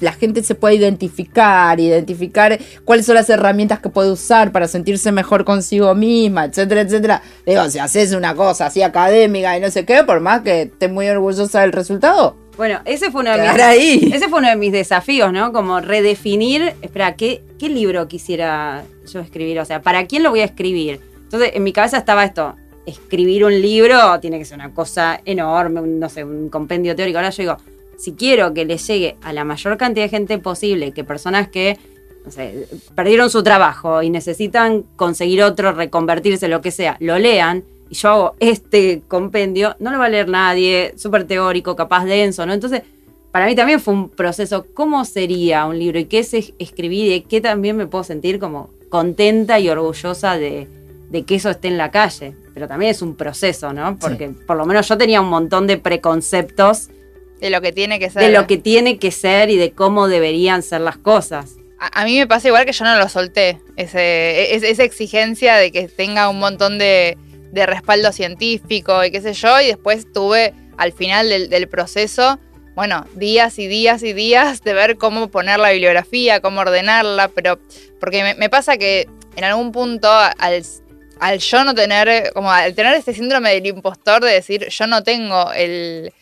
la gente se puede identificar, identificar cuáles son las herramientas que puede usar para sentirse mejor consigo misma, etcétera, etcétera. Digo, si haces una cosa así académica y no sé qué, por más que estés muy orgullosa del resultado, Bueno, ese fue uno de mis, quedar ahí. ese fue uno de mis desafíos, ¿no? Como redefinir, espera, ¿qué, ¿qué libro quisiera yo escribir? O sea, ¿para quién lo voy a escribir? Entonces, en mi cabeza estaba esto, escribir un libro tiene que ser una cosa enorme, un, no sé, un compendio teórico. Ahora yo digo, si quiero que le llegue a la mayor cantidad de gente posible, que personas que, no sé, perdieron su trabajo y necesitan conseguir otro, reconvertirse, lo que sea, lo lean, y yo hago este compendio, no lo va a leer nadie, súper teórico, capaz denso, ¿no? Entonces, para mí también fue un proceso, ¿cómo sería un libro y qué es es- escribir y qué también me puedo sentir como contenta y orgullosa de, de que eso esté en la calle? Pero también es un proceso, ¿no? Porque por lo menos yo tenía un montón de preconceptos de lo que tiene que ser. De lo que tiene que ser y de cómo deberían ser las cosas. A, mí me pasa igual que yo no lo solté, ese, esa exigencia de que tenga un montón de, respaldo científico y qué sé yo, y después tuve al final del, proceso, bueno, días y días y días de ver cómo poner la bibliografía, cómo ordenarla, pero porque me, pasa que en algún punto al, al yo no tener, como al tener este síndrome del impostor de decir yo no tengo el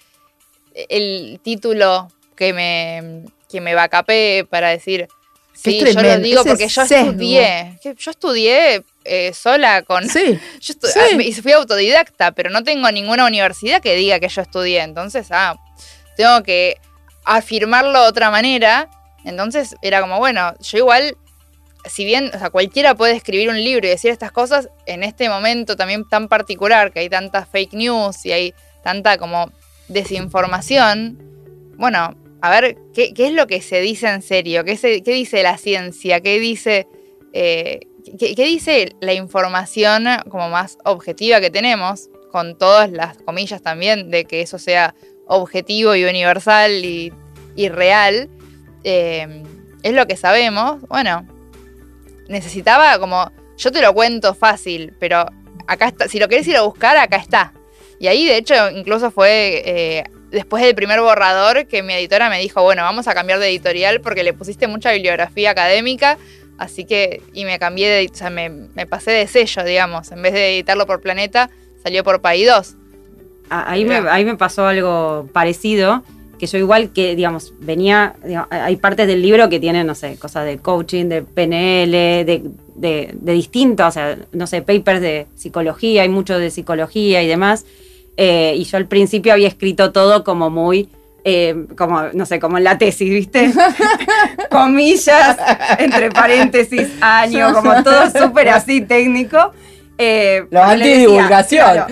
el título que me, que me vacapé para decir, sí, yo lo digo porque yo estudié, yo estudié eh, sola con... Sí, yo ah, Y fui autodidacta, pero no tengo ninguna universidad que diga que yo estudié, entonces, ah, tengo que afirmarlo de otra manera, entonces era como, bueno, yo igual si bien, o sea, cualquiera puede escribir un libro y decir estas cosas, en este momento también tan particular, que hay tantas fake news y hay tanta como desinformación, bueno, a ver, ¿qué, es lo que se dice en serio? ¿Qué, qué dice la ciencia? ¿Qué dice, eh, qué, dice la información como más objetiva que tenemos? Con todas las comillas también de que eso sea objetivo y universal y, real. Eh, es lo que sabemos. Bueno, necesitaba como, yo te lo cuento fácil, pero acá está, si lo querés ir a buscar, acá está. Y ahí, de hecho, incluso fue eh, después del primer borrador que mi editora me dijo, bueno, vamos a cambiar de editorial porque le pusiste mucha bibliografía académica. Así que, y me cambié de, o sea, me, pasé de sello, digamos. En vez de editarlo por Planeta, salió por Paí 2. Ahí me, ahí me pasó algo parecido, que yo igual que, digamos, venía, hay partes del libro que tienen, no sé, cosas de coaching, de PNL, de, de, de distintos, o sea, no sé, papers de psicología, hay mucho de psicología y demás. Eh, y yo al principio había escrito todo como muy, eh, como, no sé, como en la tesis, ¿viste? Comillas, entre paréntesis, año, como todo súper así técnico. Eh, la antidivulgación.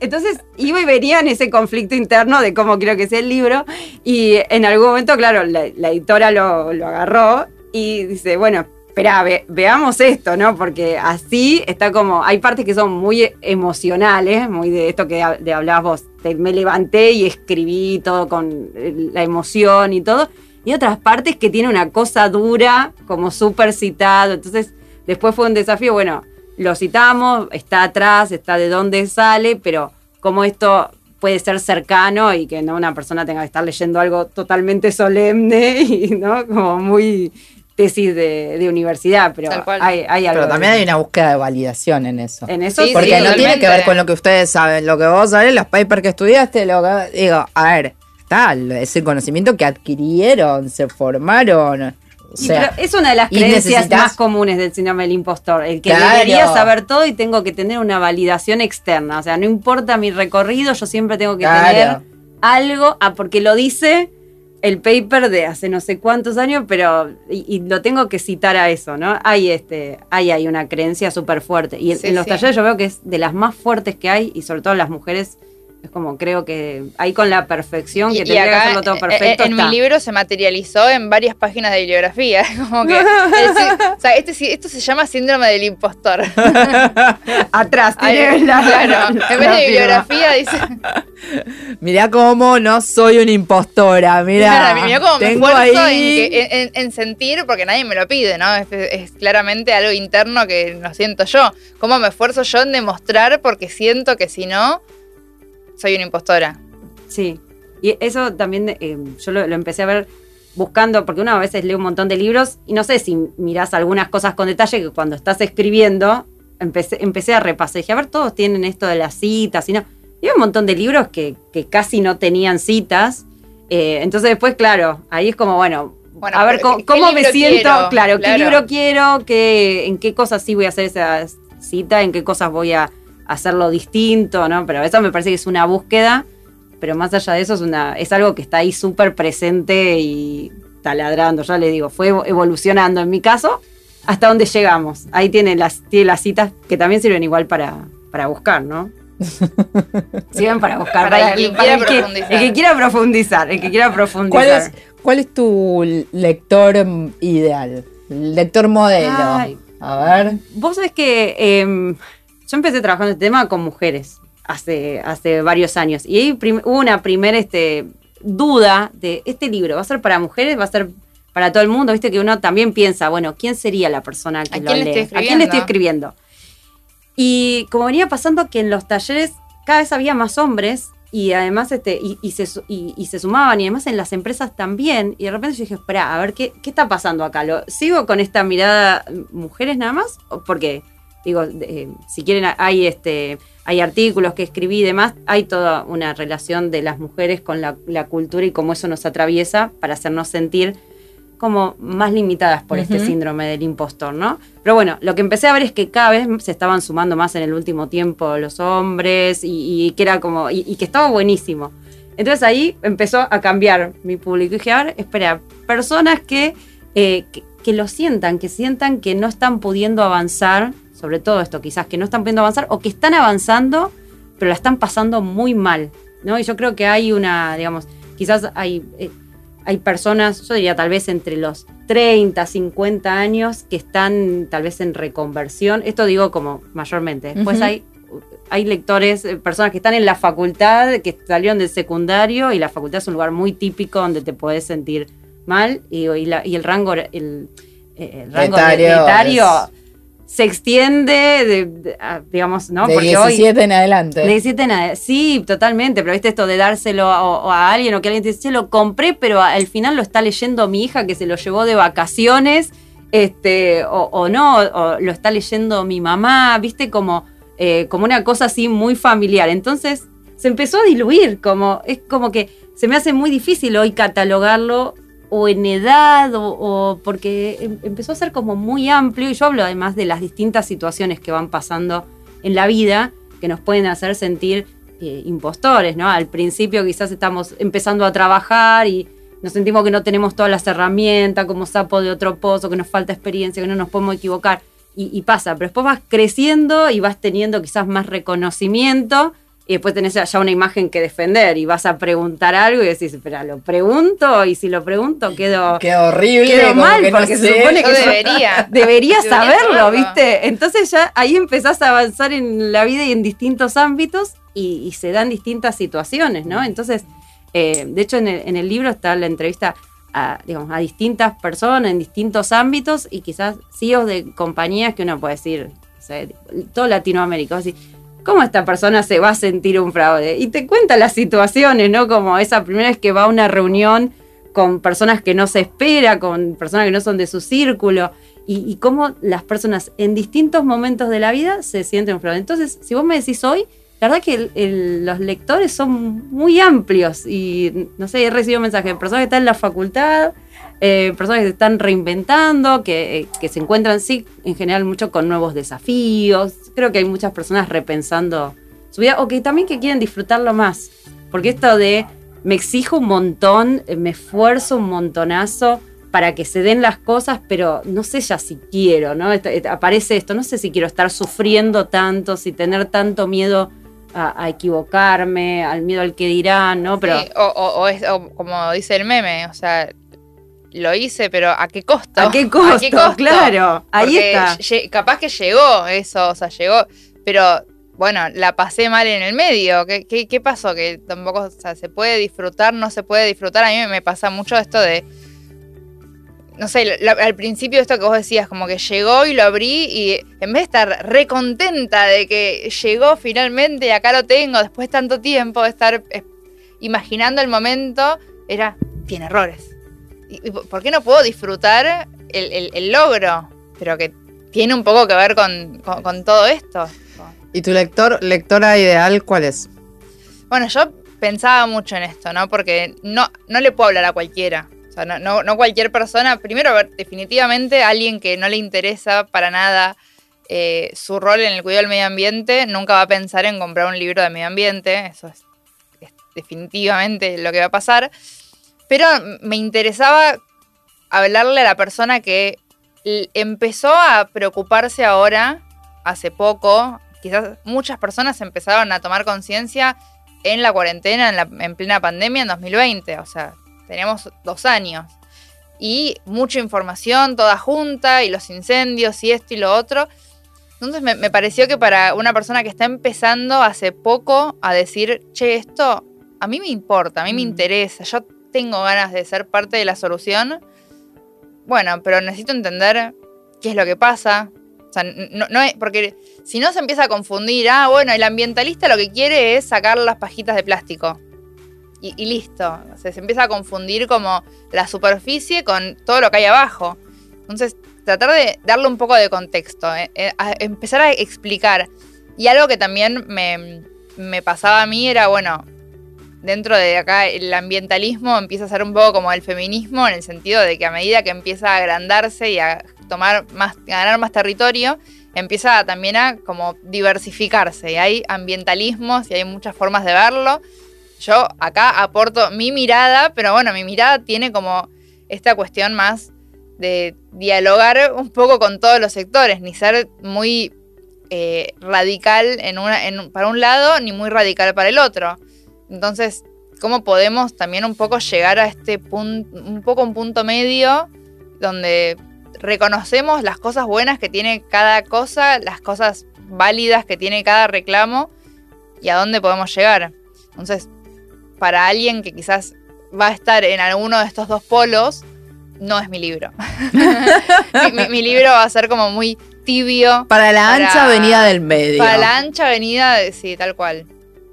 entonces iba y venía en ese conflicto interno de cómo quiero que sea el libro. Y en algún momento, claro, la, editora lo, lo, agarró y dice, bueno, espera, veamos esto, ¿no? Porque así está como, hay partes que son muy emocionales, muy de esto que de hablabas vos, me levanté y escribí todo con la emoción y todo, y otras partes que tiene una cosa dura, como súper citado, entonces después fue un desafío, bueno, lo citamos, está atrás, está de dónde sale, pero como esto puede ser cercano y que no una persona tenga que estar leyendo algo totalmente solemne y no como muy tesis de, universidad, pero hay, hay, algo. Pero también hay una búsqueda de validación en eso. En eso Porque no tiene que ver con lo que ustedes saben, lo que vos sabés, los papers que estudiaste, lo que. Digo, a ver, está, es el conocimiento que adquirieron, se formaron. O sea, es una de las creencias más comunes del síndrome del impostor, el que debería saber todo y tengo que tener una validación externa. O sea, no importa mi recorrido, yo siempre tengo que tener algo, ah, porque lo dice el paper de hace no sé cuántos años, pero y, lo tengo que citar a eso, ¿no? Hay este, hay, hay una creencia súper fuerte. Y en, los talleres yo veo que es de las más fuertes que hay, y sobre todo las mujeres es como creo que ahí con la perfección que tendría que hacerlo todo eh, perfecto. En, mi libro se materializó en varias páginas de bibliografía. Como que. o sea, este, esto se llama síndrome del impostor. Atrás, tiene Claro. En vez de bibliografía dice. Mirá cómo no soy una impostora. Mirá, mirá cómo me esfuerzo en, sentir, porque nadie me lo pide, ¿no? Es, es claramente algo interno que lo siento yo. ¿Cómo me esfuerzo yo en demostrar? Porque siento que si no soy una impostora. Sí, y eso también eh, yo lo, empecé a ver buscando, porque una a veces lee un montón de libros y no sé si mirás algunas cosas con detalle que cuando estás escribiendo, empecé, empecé a repasar. Dije, a ver, todos tienen esto de las citas y no. Y hay un montón de libros que, casi no tenían citas. Eh, entonces después, claro, ahí es como, bueno, a ver cómo, me siento, claro, qué libro quiero, qué, en qué cosas sí voy a hacer esa cita, en qué cosas voy a hacerlo distinto, ¿no? Pero eso me parece que es una búsqueda, pero más allá de eso es, una, es algo que está ahí súper presente y taladrando, ya le digo, fue evolucionando en mi caso hasta donde llegamos. Ahí tiene las, tiene las citas que también sirven igual para, para buscar, ¿no? Sirven para buscar. Para, el, que quiera profundizar. el que quiera profundizar. El que quiera profundizar. ¿Cuál es, cuál es tu lector ideal? Lector modelo. a ver. Vos sabés que em, yo empecé trabajando este tema con mujeres. hace, hace varios años. Y ahí hubo una primera este, duda de este libro, ¿va a ser para mujeres? ¿Va a ser para todo el mundo? Viste que uno también piensa, bueno, ¿quién sería la persona que lo lee? ¿A quién le estoy escribiendo? Y como venía pasando que en los talleres cada vez había más hombres y además este, y, se, y, se, sumaban y además en las empresas también. Y de repente yo dije, espera, a ver, ¿qué, qué está pasando acá? ¿Lo, ¿Sigo con esta mirada mujeres nada más? Porque, digo, si quieren, hay, este, hay artículos que escribí y demás, hay toda una relación de las mujeres con la, la cultura y cómo eso nos atraviesa para hacernos sentir como más limitadas por este síndrome del impostor, ¿no? Pero bueno, lo que empecé a ver es que cada vez se estaban sumando más en el último tiempo los hombres y, que era como, y, que estaba buenísimo. Entonces ahí empezó a cambiar mi público. Y dije, a ver, espera, personas que, eh, que, lo sientan, que sientan que no están pudiendo avanzar, sobre todo esto quizás, que no están pudiendo avanzar o que están avanzando, pero la están pasando muy mal, ¿no? Y yo creo que hay una, digamos, quizás hay... Eh, hay personas, yo diría tal vez entre los 30, 50 años, que están tal vez en reconversión. Esto digo como mayormente. Después hay, hay lectores, eh, personas que están en la facultad, que salieron del secundario, y la facultad es un lugar muy típico donde te puedes sentir mal, y, y, el rango, el, eh, rango etario se extiende, de, digamos, ¿no? De 17 en adelante. De 17 en adelante. Sí, totalmente, pero viste esto de dárselo a, alguien o que alguien te dice, lo compré, pero al final lo está leyendo mi hija que se lo llevó de vacaciones, este, o, no, o lo está leyendo mi mamá, viste, como, eh, como una cosa así muy familiar. Entonces se empezó a diluir, como, es como que se me hace muy difícil hoy catalogarlo o en edad, o, porque em, empezó a ser como muy amplio, y yo hablo además de las distintas situaciones que van pasando en la vida que nos pueden hacer sentir eh, impostores, ¿no? Al principio quizás estamos empezando a trabajar y nos sentimos que no tenemos todas las herramientas, como sapo de otro pozo, que nos falta experiencia, que no nos podemos equivocar, y, y pasa, pero después vas creciendo y vas teniendo quizás más reconocimiento y después tenés ya una imagen que defender y vas a preguntar algo y decís, espera, lo pregunto y si lo pregunto quedo, qué horrible, quedo mal porque se supone que debería, debería saberlo, ¿viste? Entonces ya ahí empezás a avanzar en la vida y en distintos ámbitos y, se dan distintas situaciones, ¿no? Entonces, eh, de hecho en el, libro está la entrevista a, digamos, a distintas personas en distintos ámbitos y quizás CEOs de compañías que uno puede decir, todo Latinoamérica, así ¿cómo esta persona se va a sentir un fraude? Y te cuenta las situaciones, ¿no? Como esa primera vez que va a una reunión con personas que no se espera, con personas que no son de su círculo, y, cómo las personas en distintos momentos de la vida se sienten un fraude. Entonces, si vos me decís hoy, la verdad que los lectores son muy amplios y, no sé, he recibido mensajes de personas que están en la facultad, eh, personas que se están reinventando, eh, que, se encuentran, sí, en general mucho con nuevos desafíos. Creo que hay muchas personas repensando su vida o que también que quieren disfrutarlo más. Porque esto de me exijo un montón, eh, me esfuerzo un montonazo para que se den las cosas, pero no sé ya si quiero, ¿no? Aparece esto, no sé si quiero estar sufriendo tanto, si tener tanto miedo a, equivocarme, al miedo al que dirán, ¿no? Pero, o, o, como dice el meme, o sea, lo hice, pero ¿a qué costo? ¿A qué costo? Claro, ahí está. Capaz que llegó eso, o sea, llegó, pero bueno, la pasé mal en el medio. ¿Qué, qué, pasó? Que tampoco, o sea, se puede disfrutar, no se puede disfrutar. A mí me pasa mucho esto de, no sé, al principio esto que vos decías, como que llegó y lo abrí y en vez de estar recontenta de que llegó finalmente y acá lo tengo después de tanto tiempo de estar eh, imaginando el momento, era, tiene errores ¿por qué no puedo disfrutar el, logro? Pero que tiene un poco que ver con, todo esto. ¿Y tu lector, lectora ideal cuál es? Bueno, yo pensaba mucho en esto, ¿no? Porque no, no le puedo hablar a cualquiera. O sea, no, no, cualquier persona. Primero, a ver, definitivamente alguien que no le interesa para nada eh, su rol en el cuidado del medio ambiente nunca va a pensar en comprar un libro de medio ambiente. Eso es definitivamente lo que va a pasar. Pero me interesaba hablarle a la persona que empezó a preocuparse ahora, hace poco, quizás muchas personas empezaron a tomar conciencia en la cuarentena, en, plena pandemia, en 2020, o sea, tenemos dos años. Y mucha información toda junta, y los incendios, y esto y lo otro. Entonces me, pareció que para una persona que está empezando hace poco a decir, che, esto a mí me importa, a mí me mm. interesa, yo tengo ganas de ser parte de la solución, bueno, pero necesito entender qué es lo que pasa. O sea, no, no es, porque si no se empieza a confundir, ah, bueno, el ambientalista lo que quiere es sacar las pajitas de plástico. Y, listo. se empieza a confundir como la superficie con todo lo que hay abajo. Entonces, tratar de darle un poco de contexto, eh, eh, empezar a explicar. Y algo que también me, me pasaba a mí era, bueno, dentro de acá el ambientalismo empieza a ser un poco como el feminismo, en el sentido de que a medida que empieza a agrandarse y a tomar más, ganar más territorio, empieza también a como diversificarse. Y hay ambientalismos y hay muchas formas de verlo. Yo acá aporto mi mirada, pero bueno, mi mirada tiene como esta cuestión más de dialogar un poco con todos los sectores, ni ser muy eh, radical en una, en, para un lado, ni muy radical para el otro. Entonces, ¿cómo podemos también un poco llegar a este punto, un poco un punto medio donde reconocemos las cosas buenas que tiene cada cosa, las cosas válidas que tiene cada reclamo y a dónde podemos llegar? Entonces, para alguien que quizás va a estar en alguno de estos dos polos, no es mi libro. mi, libro va a ser como muy tibio. Para la ancha avenida del medio. Para la ancha avenida, sí, tal cual,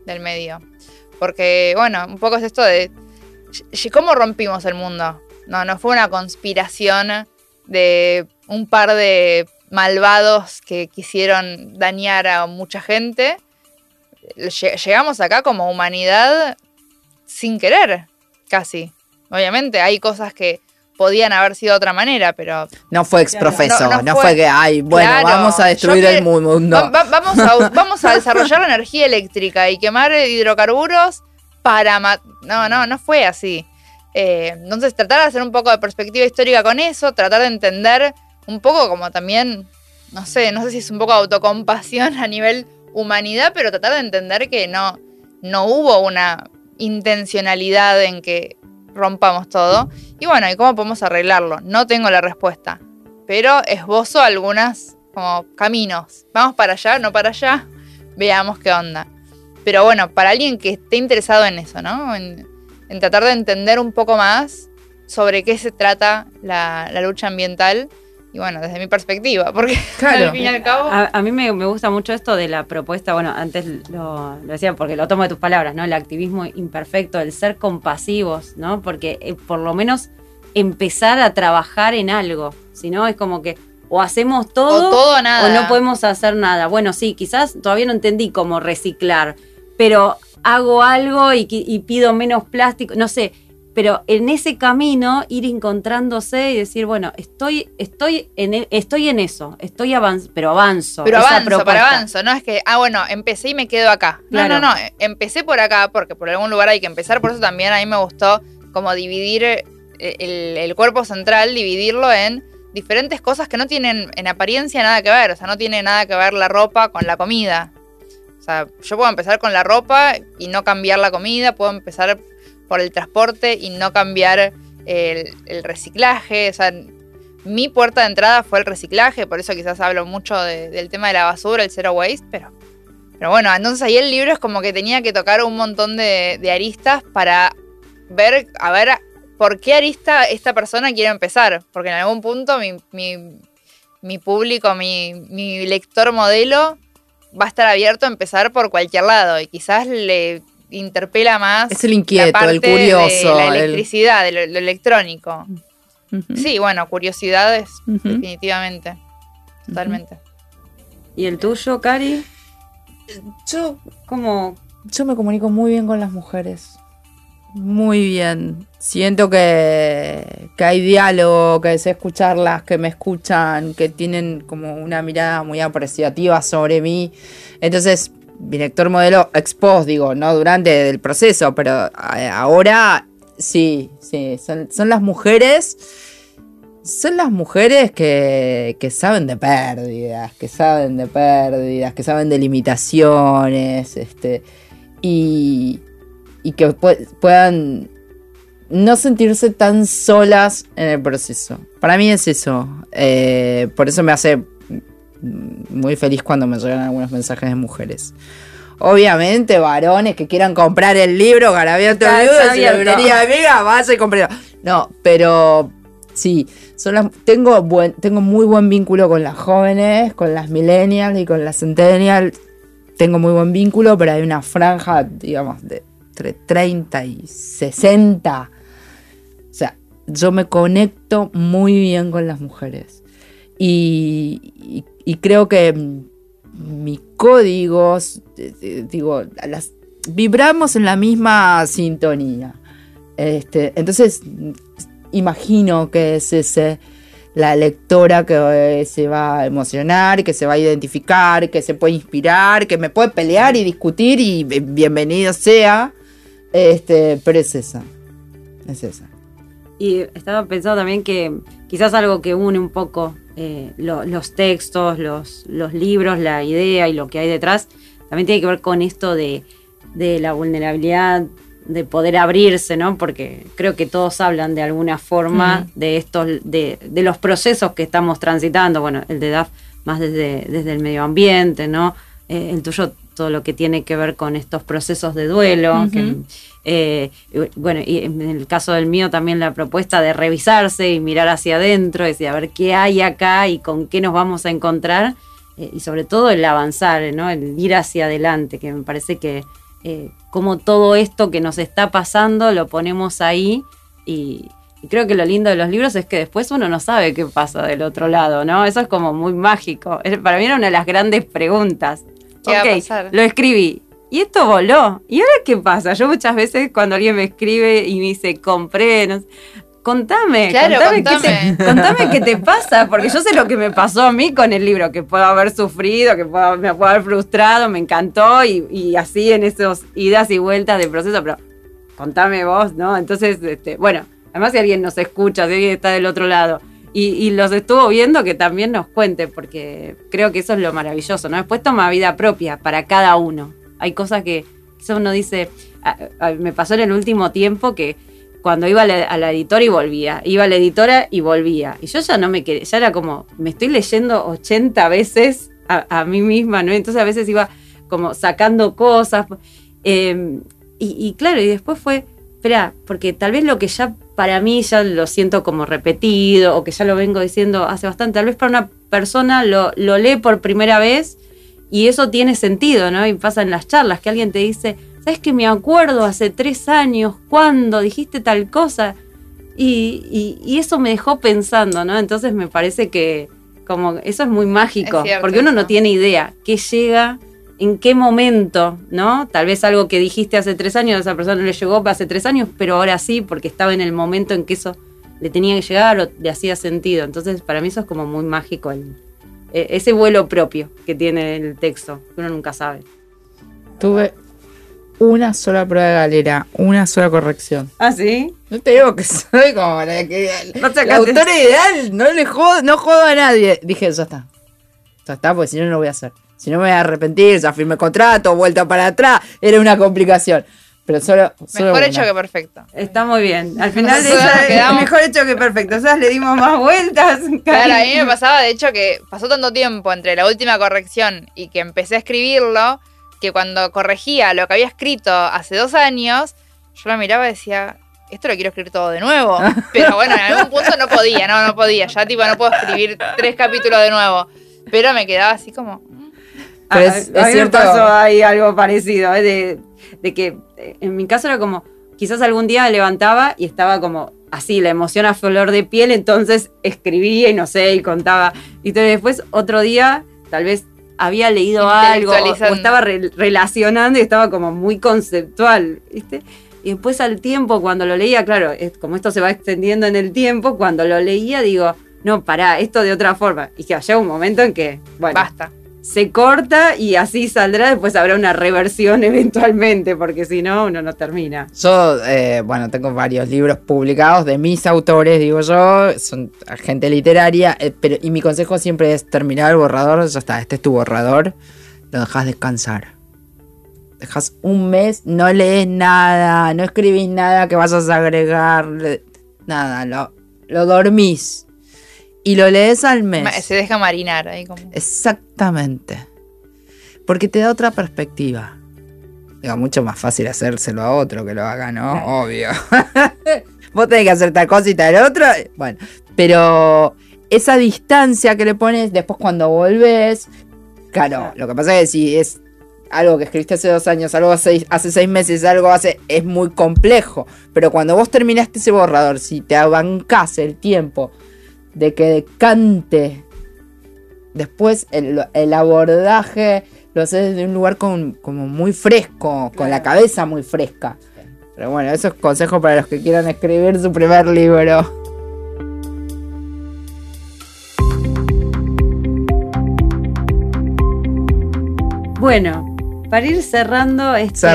del medio. Porque, bueno, un poco es esto de cómo rompimos el mundo. No, no fue una conspiración de un par de malvados que quisieron dañar a mucha gente. Llegamos acá como humanidad sin querer, casi. Obviamente hay cosas que podían haber sido de otra manera, pero... No fue exprofeso, no, fue, que, ay, bueno, vamos a destruir el mundo. vamos, a, vamos a desarrollar la energía eléctrica y quemar hidrocarburos para... No, no, no fue así. Eh, entonces, tratar de hacer un poco de perspectiva histórica con eso, tratar de entender un poco como también, no sé, no sé si es un poco autocompasión a nivel humanidad, pero tratar de entender que no, no hubo una intencionalidad en que rompamos todo. Y bueno, ¿y cómo podemos arreglarlo? No tengo la respuesta, pero esbozo algunas como caminos. Vamos para allá, no para allá, veamos qué onda. Pero bueno, para alguien que esté interesado en eso, ¿no? En, tratar de entender un poco más sobre qué se trata la, la lucha ambiental y bueno, desde mi perspectiva, porque al fin y al cabo. A, mí me, gusta mucho esto de la propuesta, bueno, antes lo, decía porque lo tomo de tus palabras, ¿no? El activismo imperfecto, el ser compasivos, ¿no? Porque eh, por lo menos empezar a trabajar en algo, si no es como que o hacemos todo o, todo, nada. o no podemos hacer nada. Bueno, sí, quizás todavía no entendí cómo reciclar, pero hago algo y, y pido menos plástico, no sé pero en ese camino ir encontrándose y decir, bueno, estoy, estoy, en, e, estoy en eso, estoy avanzando, pero avanzo. Pero avanzo, pero avanzo, no es que, ah, bueno, empecé y me quedo acá. No, no, no, empecé por acá porque por algún lugar hay que empezar, por eso también a mí me gustó como dividir eh, el, el cuerpo central, dividirlo en diferentes cosas que no tienen en apariencia nada que ver, o sea, no tiene nada que ver la ropa con la comida. O sea, yo puedo empezar con la ropa y no cambiar la comida, puedo empezar por el transporte y no cambiar el, reciclaje. O sea, mi puerta de entrada fue el reciclaje, por eso quizás hablo mucho del tema de la basura, el zero waste, pero, pero bueno, entonces ahí el libro es como que tenía que tocar un montón de, aristas para ver, a ver, por qué arista esta persona quiere empezar, porque en algún punto mi, público, mi, mi lector modelo va a estar abierto a empezar por cualquier lado y quizás le interpela más. Es el inquieto, el curioso. la electricidad, de lo, electrónico. Sí, bueno, curiosidades, definitivamente. Totalmente. ¿Y el tuyo, Cari? Yo, como. Yo me comunico muy bien con las mujeres. Muy bien. Siento que, que hay diálogo, que sé escucharlas, que me escuchan, que tienen como una mirada muy apreciativa sobre mí. Entonces, director modelo expos, digo, no durante el proceso, pero eh, ahora sí, sí, son, las mujeres, son las mujeres que, que, saben de pérdidas, que saben de pérdidas, que saben de limitaciones, este, y, y que puedan no sentirse tan solas en el proceso. Para mí es eso. Eh, por eso me hace muy feliz cuando me llegan algunos mensajes de mujeres. Obviamente, varones que quieran comprar el libro, Garabiato Viudo, si librería amiga, vaya y compré. No, pero sí, son las- tengo, buen, tengo muy buen vínculo con las jóvenes, con las millennials y con las centennials. Tengo muy buen vínculo, pero hay una franja, digamos, de entre 30 y 60. O sea, yo me conecto muy bien con las mujeres. Y, creo que eh, eh, digo, vibramos en la misma sintonía. Este, entonces, imagino que es ese la lectora que eh, se va a emocionar, que se va a identificar, que se puede inspirar, que me puede pelear y discutir y bi- bienvenido sea. Este, pero es esa. Es esa. Y estaba pensando también que quizás algo que une un poco eh, lo- los textos, los, los libros, la idea y lo que hay detrás, también tiene que ver con esto de, de la vulnerabilidad, de poder abrirse, ¿no? Porque creo que todos hablan de alguna forma de estos, de, de los procesos que estamos transitando. Bueno, el de DAF más desde, desde el medio ambiente, ¿no? Eh, el tuyo todo lo que tiene que ver con estos procesos de duelo. que, eh, bueno, y en el caso del mío también la propuesta de revisarse y mirar hacia adentro, decir, a ver qué hay acá y con qué nos vamos a encontrar. eh, y sobre todo el avanzar, ¿no? El ir hacia adelante, que me parece que eh, como todo esto que nos está pasando lo ponemos ahí y, y creo que lo lindo de los libros es que después uno no sabe qué pasa del otro lado, ¿no? Eso es como muy mágico. Es- Para mí era una de las grandes preguntas. ¿Qué va a Ok, pasar? Lo escribí. Y esto voló. ¿Y ahora qué pasa? Yo muchas veces cuando alguien me escribe y me dice, compré, no sé, contame, Claro, contame, Qué te, contame qué te pasa, porque yo sé lo que me pasó a mí con el libro, que puedo haber sufrido, que puedo, me puedo haber frustrado, me encantó y, y así en esos idas y vueltas del proceso, pero contame vos, ¿no? Entonces, este, bueno, además si alguien nos escucha, si alguien está del otro lado y, y los estuvo viendo, que también nos cuente, porque creo que eso es lo maravilloso, ¿no? Después toma vida propia para cada uno. Hay cosas que quizá uno dice, a- me pasó en el último tiempo que cuando iba a la, editora y volvía, iba a la editora y volvía. Y yo ya no me quería, ya era como, me estoy leyendo 80 veces a, mí misma, ¿no? Entonces a veces iba como sacando cosas. eh, y, y claro, y después fue, espera, porque tal vez lo que ya para mí ya lo siento como repetido o que ya lo vengo diciendo hace bastante, tal vez para una persona lo, lo lee por primera vez y eso tiene sentido, ¿no? Y pasa en las charlas que alguien te dice, ¿sabes que me acuerdo hace tres años cuando dijiste tal cosa? Y, y- y eso me dejó pensando, ¿no? Entonces me parece que como eso es muy mágico, Es cierto porque uno no tiene idea qué llega, en qué momento, ¿no? Tal vez algo que dijiste hace tres años, a esa persona no le llegó hace tres años, pero ahora sí, porque estaba en el momento en que eso le tenía que llegar o le hacía sentido. Entonces, para mí eso es como muy mágico, el- e- ese vuelo propio que tiene el texto, que uno nunca sabe. Tuve una sola prueba de galera, una sola corrección. ¿Ah, sí? No te digo que soy como la que No sacaste- autora ideal, no le jodo, no jodo a nadie. Dije, ya está. Ya está, porque si no, no lo voy a hacer. Si no me voy a arrepentir, ya firmé contrato, vuelta para atrás, era una complicación. Pero solo. solo Mejor una. hecho que perfecto. Está muy bien. Al final de nos quedamos- mejor hecho que perfecto. O sea, le dimos más vueltas. Claro, a mí me pasaba, de hecho, que pasó tanto tiempo entre la última corrección y que empecé a escribirlo, que cuando corregía lo que había escrito hace dos años, yo lo miraba y decía, esto lo quiero escribir todo de nuevo. Pero bueno, en algún punto no podía, no, no podía. Ya tipo no puedo escribir tres capítulos de nuevo. Pero me quedaba así como... mm, Pero a, es- a es mí cierto- pasó ahí algo parecido, ¿eh? de, de que eh, en mi caso era como, quizás algún día me levantaba y estaba como así, la emoción a flor de piel, entonces escribía y no sé, y contaba. Y entonces después otro día, tal vez había leído algo o, estaba re- relacionando y estaba como muy conceptual, ¿viste? Y después al tiempo, cuando lo leía, claro, es, como esto se va extendiendo en el tiempo, cuando lo leía digo, no, pará, esto de otra forma. Y que llega un momento en que, bueno, Basta. Se corta y así saldrá, después habrá una reversión eventualmente, porque si no, uno no termina. Yo, eh, bueno, tengo varios libros publicados de mis autores, digo yo, son gente literaria, eh, pero y mi consejo siempre es terminar el borrador, ya está, este es tu borrador, lo dejas descansar. Dejas un mes, no lees nada, no escribís nada que vayas a agregar, nada, lo, lo dormís. Y lo lees al mes. Se deja marinar ahí como. Exactamente. Porque te da otra perspectiva. Digo, mucho más fácil hacérselo a otro que lo haga, ¿no? Obvio. Vos tenés que hacer tal cosa y tal otro. Bueno, pero esa distancia que le pones después cuando volvés, claro, lo que pasa es que si es algo que escribiste hace dos años, algo hace, hace seis meses, algo hace, es muy complejo. Pero cuando vos terminaste ese borrador, si te abancás el tiempo de que decante después el, abordaje lo haces desde un lugar como muy fresco, con la cabeza muy fresca. Pero bueno, eso es consejo para los que quieran escribir su primer libro. Bueno, para ir cerrando este,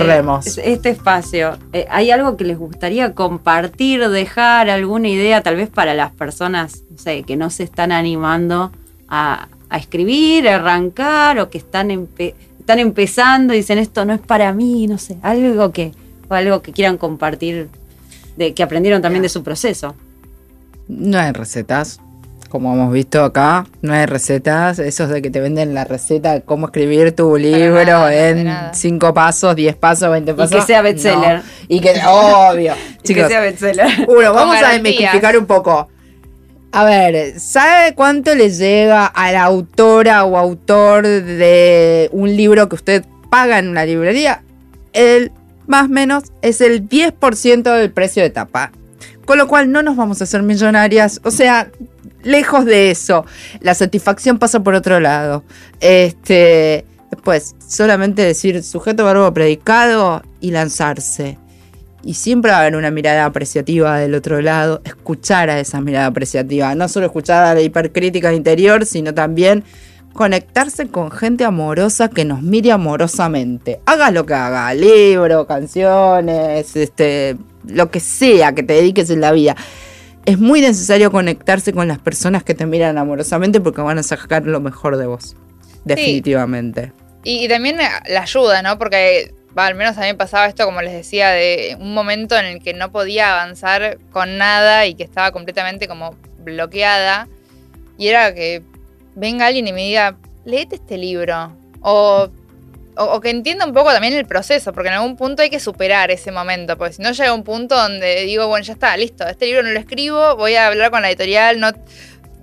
este espacio, eh, ¿hay algo que les gustaría compartir, dejar alguna idea tal vez para las personas no sé, que no se están animando a, escribir, a arrancar o que están, están empezando y dicen esto no es para mí, no sé, algo que, o algo que quieran compartir de que aprendieron también de su proceso? No hay recetas, como hemos visto acá, no hay recetas, esos de que te venden la receta de cómo escribir tu libro en cinco pasos, diez pasos, veinte pasos. Y que sea bestseller. Y que, obvio. y que sea bestseller. Uno, vamos a desmitificar un poco. A ver, ¿sabe cuánto le llega a la autora o autor de un libro que usted paga en una librería? El más o menos es el 10% del precio de tapa. Con lo cual no nos vamos a hacer millonarias. O sea, lejos de eso. La satisfacción pasa por otro lado. Este, después, solamente decir sujeto, verbo, predicado y lanzarse. Y siempre va a haber una mirada apreciativa del otro lado, escuchar a esa mirada apreciativa. No solo escuchar a la hipercrítica interior, sino también conectarse con gente amorosa que nos mire amorosamente. Hagas lo que haga, libro, canciones, este, lo que sea que te dediques en la vida es muy necesario conectarse con las personas que te miran amorosamente porque van a sacar lo mejor de vos. Definitivamente. Y, también la ayuda, ¿no? Porque al menos a mí me pasaba esto, como les decía, de un momento en el que no podía avanzar con nada y que estaba completamente como bloqueada. Y era que venga alguien y me diga, léete este libro. O o, que entienda un poco también el proceso, porque en algún punto hay que superar ese momento, porque si no llega un punto donde digo, bueno, ya está, listo, este libro no lo escribo, voy a hablar con la editorial, no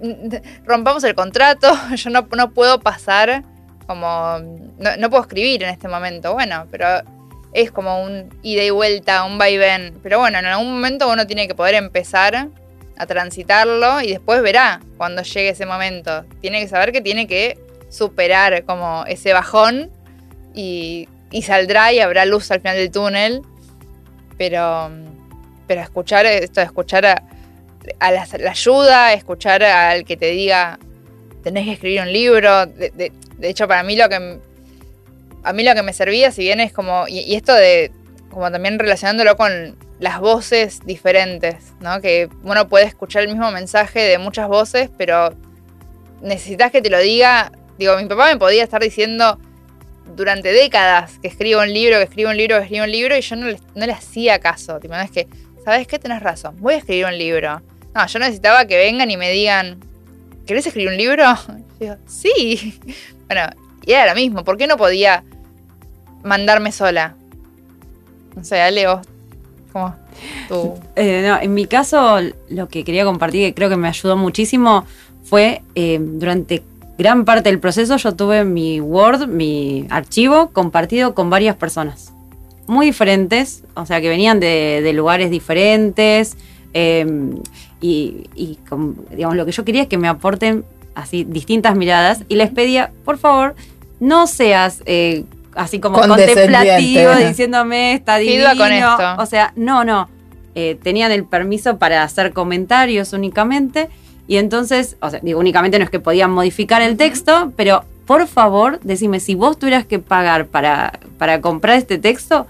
rompamos el contrato, yo no, no puedo pasar como, no, puedo escribir en este momento, bueno, pero es como un ida y vuelta, un vaivén, pero bueno, en algún momento uno tiene que poder empezar a transitarlo y después verá cuando llegue ese momento, tiene que saber que tiene que superar como ese bajón y, saldrá y habrá luz al final del túnel. Pero, pero escuchar esto, escuchar a, la, ayuda, escuchar al que te diga tenés que escribir un libro. De, hecho, para mí lo que a mí lo que me servía, si bien es como, y, esto de como también relacionándolo con las voces diferentes, ¿no? Que uno puede escuchar el mismo mensaje de muchas voces, pero necesitas que te lo diga. Digo, mi papá me podía estar diciendo, durante décadas que escribo un libro, que escribo un libro, que escribo un libro, y yo no le, hacía caso. Tipo, no es que, ¿sabes qué? Tenés razón, voy a escribir un libro. No, yo necesitaba que vengan y me digan, ¿querés escribir un libro? Y digo, sí. Bueno, y era lo mismo, ¿por qué no podía mandarme sola? No sé, Leo, ¿cómo? Tú. Eh, no, en mi caso, lo que quería compartir, que creo que me ayudó muchísimo, fue eh, durante gran parte del proceso yo tuve mi Word, mi archivo compartido con varias personas. Muy diferentes, o sea, que venían de, lugares diferentes. Em, y, digamos, lo que yo quería es que me aporten así distintas miradas. Y les pedía, por favor, no seas eh, así como contemplativo diciéndome está divino. Con esto. O sea, no, no. Eh, tenían el permiso para hacer comentarios únicamente y entonces, o sea, digo, únicamente no es que podían modificar el texto, pero por favor, decime, si vos tuvieras que pagar para, para comprar este texto,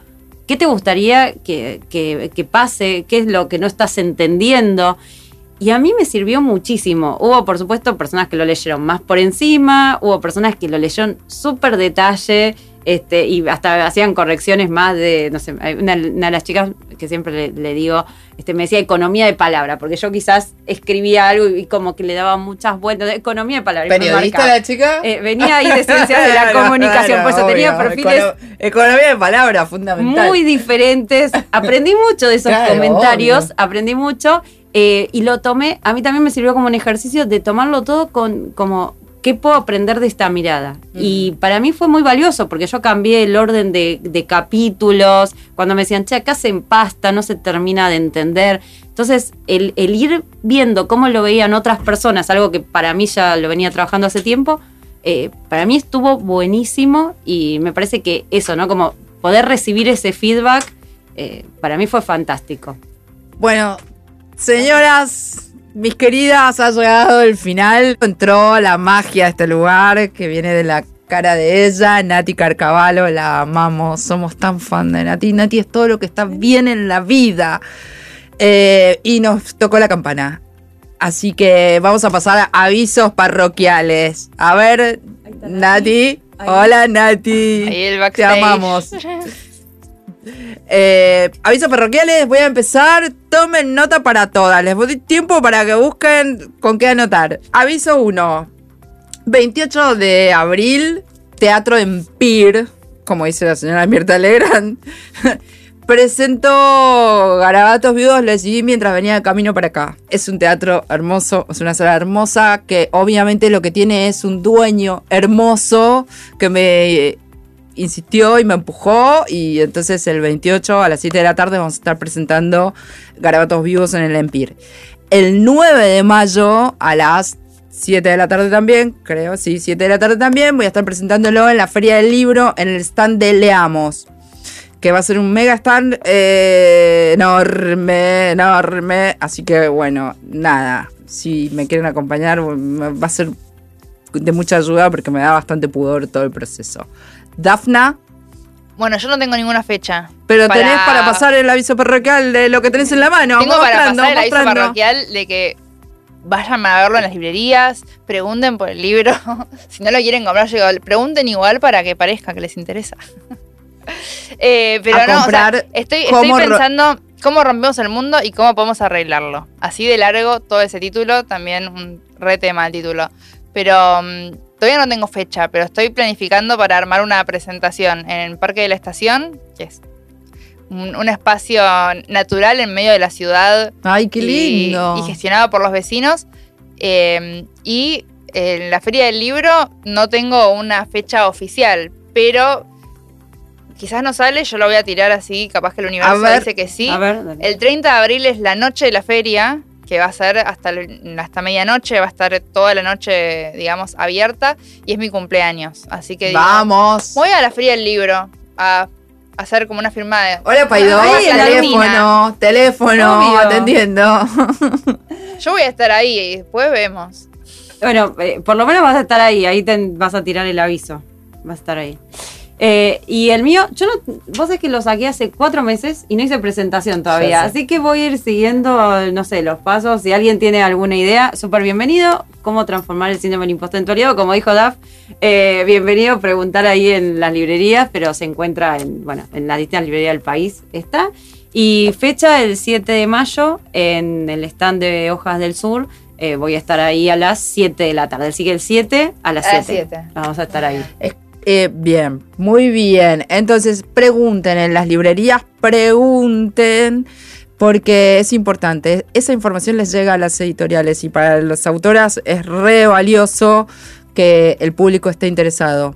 ¿qué te gustaría que, que, pase? ¿Qué es lo que no estás entendiendo? Y a mí me sirvió muchísimo. Hubo, por supuesto, personas que lo leyeron más por encima, hubo personas que lo leyeron súper detalle Este, y hasta hacían correcciones más de, no sé, una, de las chicas que siempre le, digo, este, me decía economía de palabra, porque yo quizás escribía algo y como que le daba muchas vueltas, economía de palabra. ¿Periodista la chica? Eh, venía ahí de ciencias de la comunicación, por eso tenía perfiles... economía de palabra, fundamental. Muy diferentes. Aprendí mucho de esos comentarios, aprendí mucho. Eh, y lo tomé, a mí también me sirvió como un ejercicio de tomarlo todo con como ¿qué puedo aprender de esta mirada? Y para mí fue muy valioso porque yo cambié el orden de, capítulos, cuando me decían, che, acá se empasta, no se termina de entender. Entonces, el, ir viendo cómo lo veían otras personas, algo que para mí ya lo venía trabajando hace tiempo, eh, para mí estuvo buenísimo y me parece que eso, ¿no? Como poder recibir ese feedback, eh, para mí fue fantástico. Bueno, señoras, mis queridas, ha llegado el final. Entró la magia de este lugar que viene de la cara de ella, Nati Carcavalo, la amamos, somos tan fan de Nati. Nati es todo lo que está bien en la vida. Eh, y nos tocó la campana. Así que vamos a pasar a avisos parroquiales. A ver, Nati. Hola, Nati. Ahí el Te amamos. Eh, avisos parroquiales, voy a empezar. Tomen nota para todas. Les doy tiempo para que busquen con qué anotar. Aviso 1. 28 de abril, Teatro Empire, como dice la señora Mirta Legrand. Presento Garabatos Viudos, les seguí mientras venía de camino para acá. Es un teatro hermoso, es una sala hermosa que obviamente lo que tiene es un dueño hermoso que me insistió y me empujó y entonces el 28 a las 7 de la tarde vamos a estar presentando Garabatos Vivos en el Empire. El 9 de mayo a las 7 de la tarde también, creo, sí, 7 de la tarde también, voy a estar presentándolo en la Feria del Libro en el stand de Leamos. Que va a ser un mega stand eh, enorme, enorme. Así que bueno, nada. Si me quieren acompañar, va a ser de mucha ayuda porque me da bastante pudor todo el proceso. Dafna. Bueno, yo no tengo ninguna fecha. Pero tenés para pasar el aviso parroquial de lo que tenés en la mano. Tengo para pasar el aviso parroquial de que vayan a verlo en las librerías, pregunten por el libro. si no lo quieren comprar, pregunten igual para que parezca que les interesa. Eh, pero no, estoy, estoy pensando cómo rompemos el mundo y cómo podemos arreglarlo. Así de largo todo ese título, también un re tema el título. Pero mm, Todavía no tengo fecha, pero estoy planificando para armar una presentación en el Parque de la Estación, que es un, espacio natural en medio de la ciudad. ¡Ay, qué lindo! Y, gestionado por los vecinos. Em, y en la Feria del Libro no tengo una fecha oficial, pero quizás no sale, yo lo voy a tirar así, capaz que el universo dice que sí. el 30 de abril es la noche de la feria, que va a ser hasta, hasta medianoche, va a estar toda la noche, digamos, abierta y es mi cumpleaños. Así que... Vamos. voy a la feria del libro a hacer como una firma de... Hola, Paido. teléfono, teléfono, atendiendo. Yo voy a estar ahí y después vemos. Bueno, eh, por lo menos vas a estar ahí, ahí te vas a tirar el aviso. Vas a estar ahí. Eh, y el mío, yo no, vos es que lo saqué hace cuatro meses y no hice presentación todavía. Así que voy a ir siguiendo, no sé, los pasos. Si alguien tiene alguna idea, súper bienvenido. Cómo transformar el síndrome del impostor en tu aliado, como dijo Daf. Eh, bienvenido, preguntar ahí en las librerías, pero se encuentra en, bueno, en la distintas librerías del país. Está. Y fecha el 7 de mayo en el stand de Hojas del Sur. Eh, voy a estar ahí a las 7 de la tarde. Así que el 7 a las 7. Vamos a estar ahí. Eh, bien, muy bien. Entonces, pregunten en las librerías, pregunten, porque es importante. Esa información les llega a las editoriales y para las autoras es re valioso que el público esté interesado.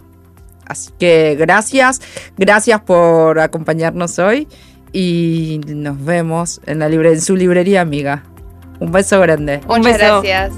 Así que gracias, gracias por acompañarnos hoy y nos vemos en, la libre, en su librería amiga. Un beso grande. Muchas gracias.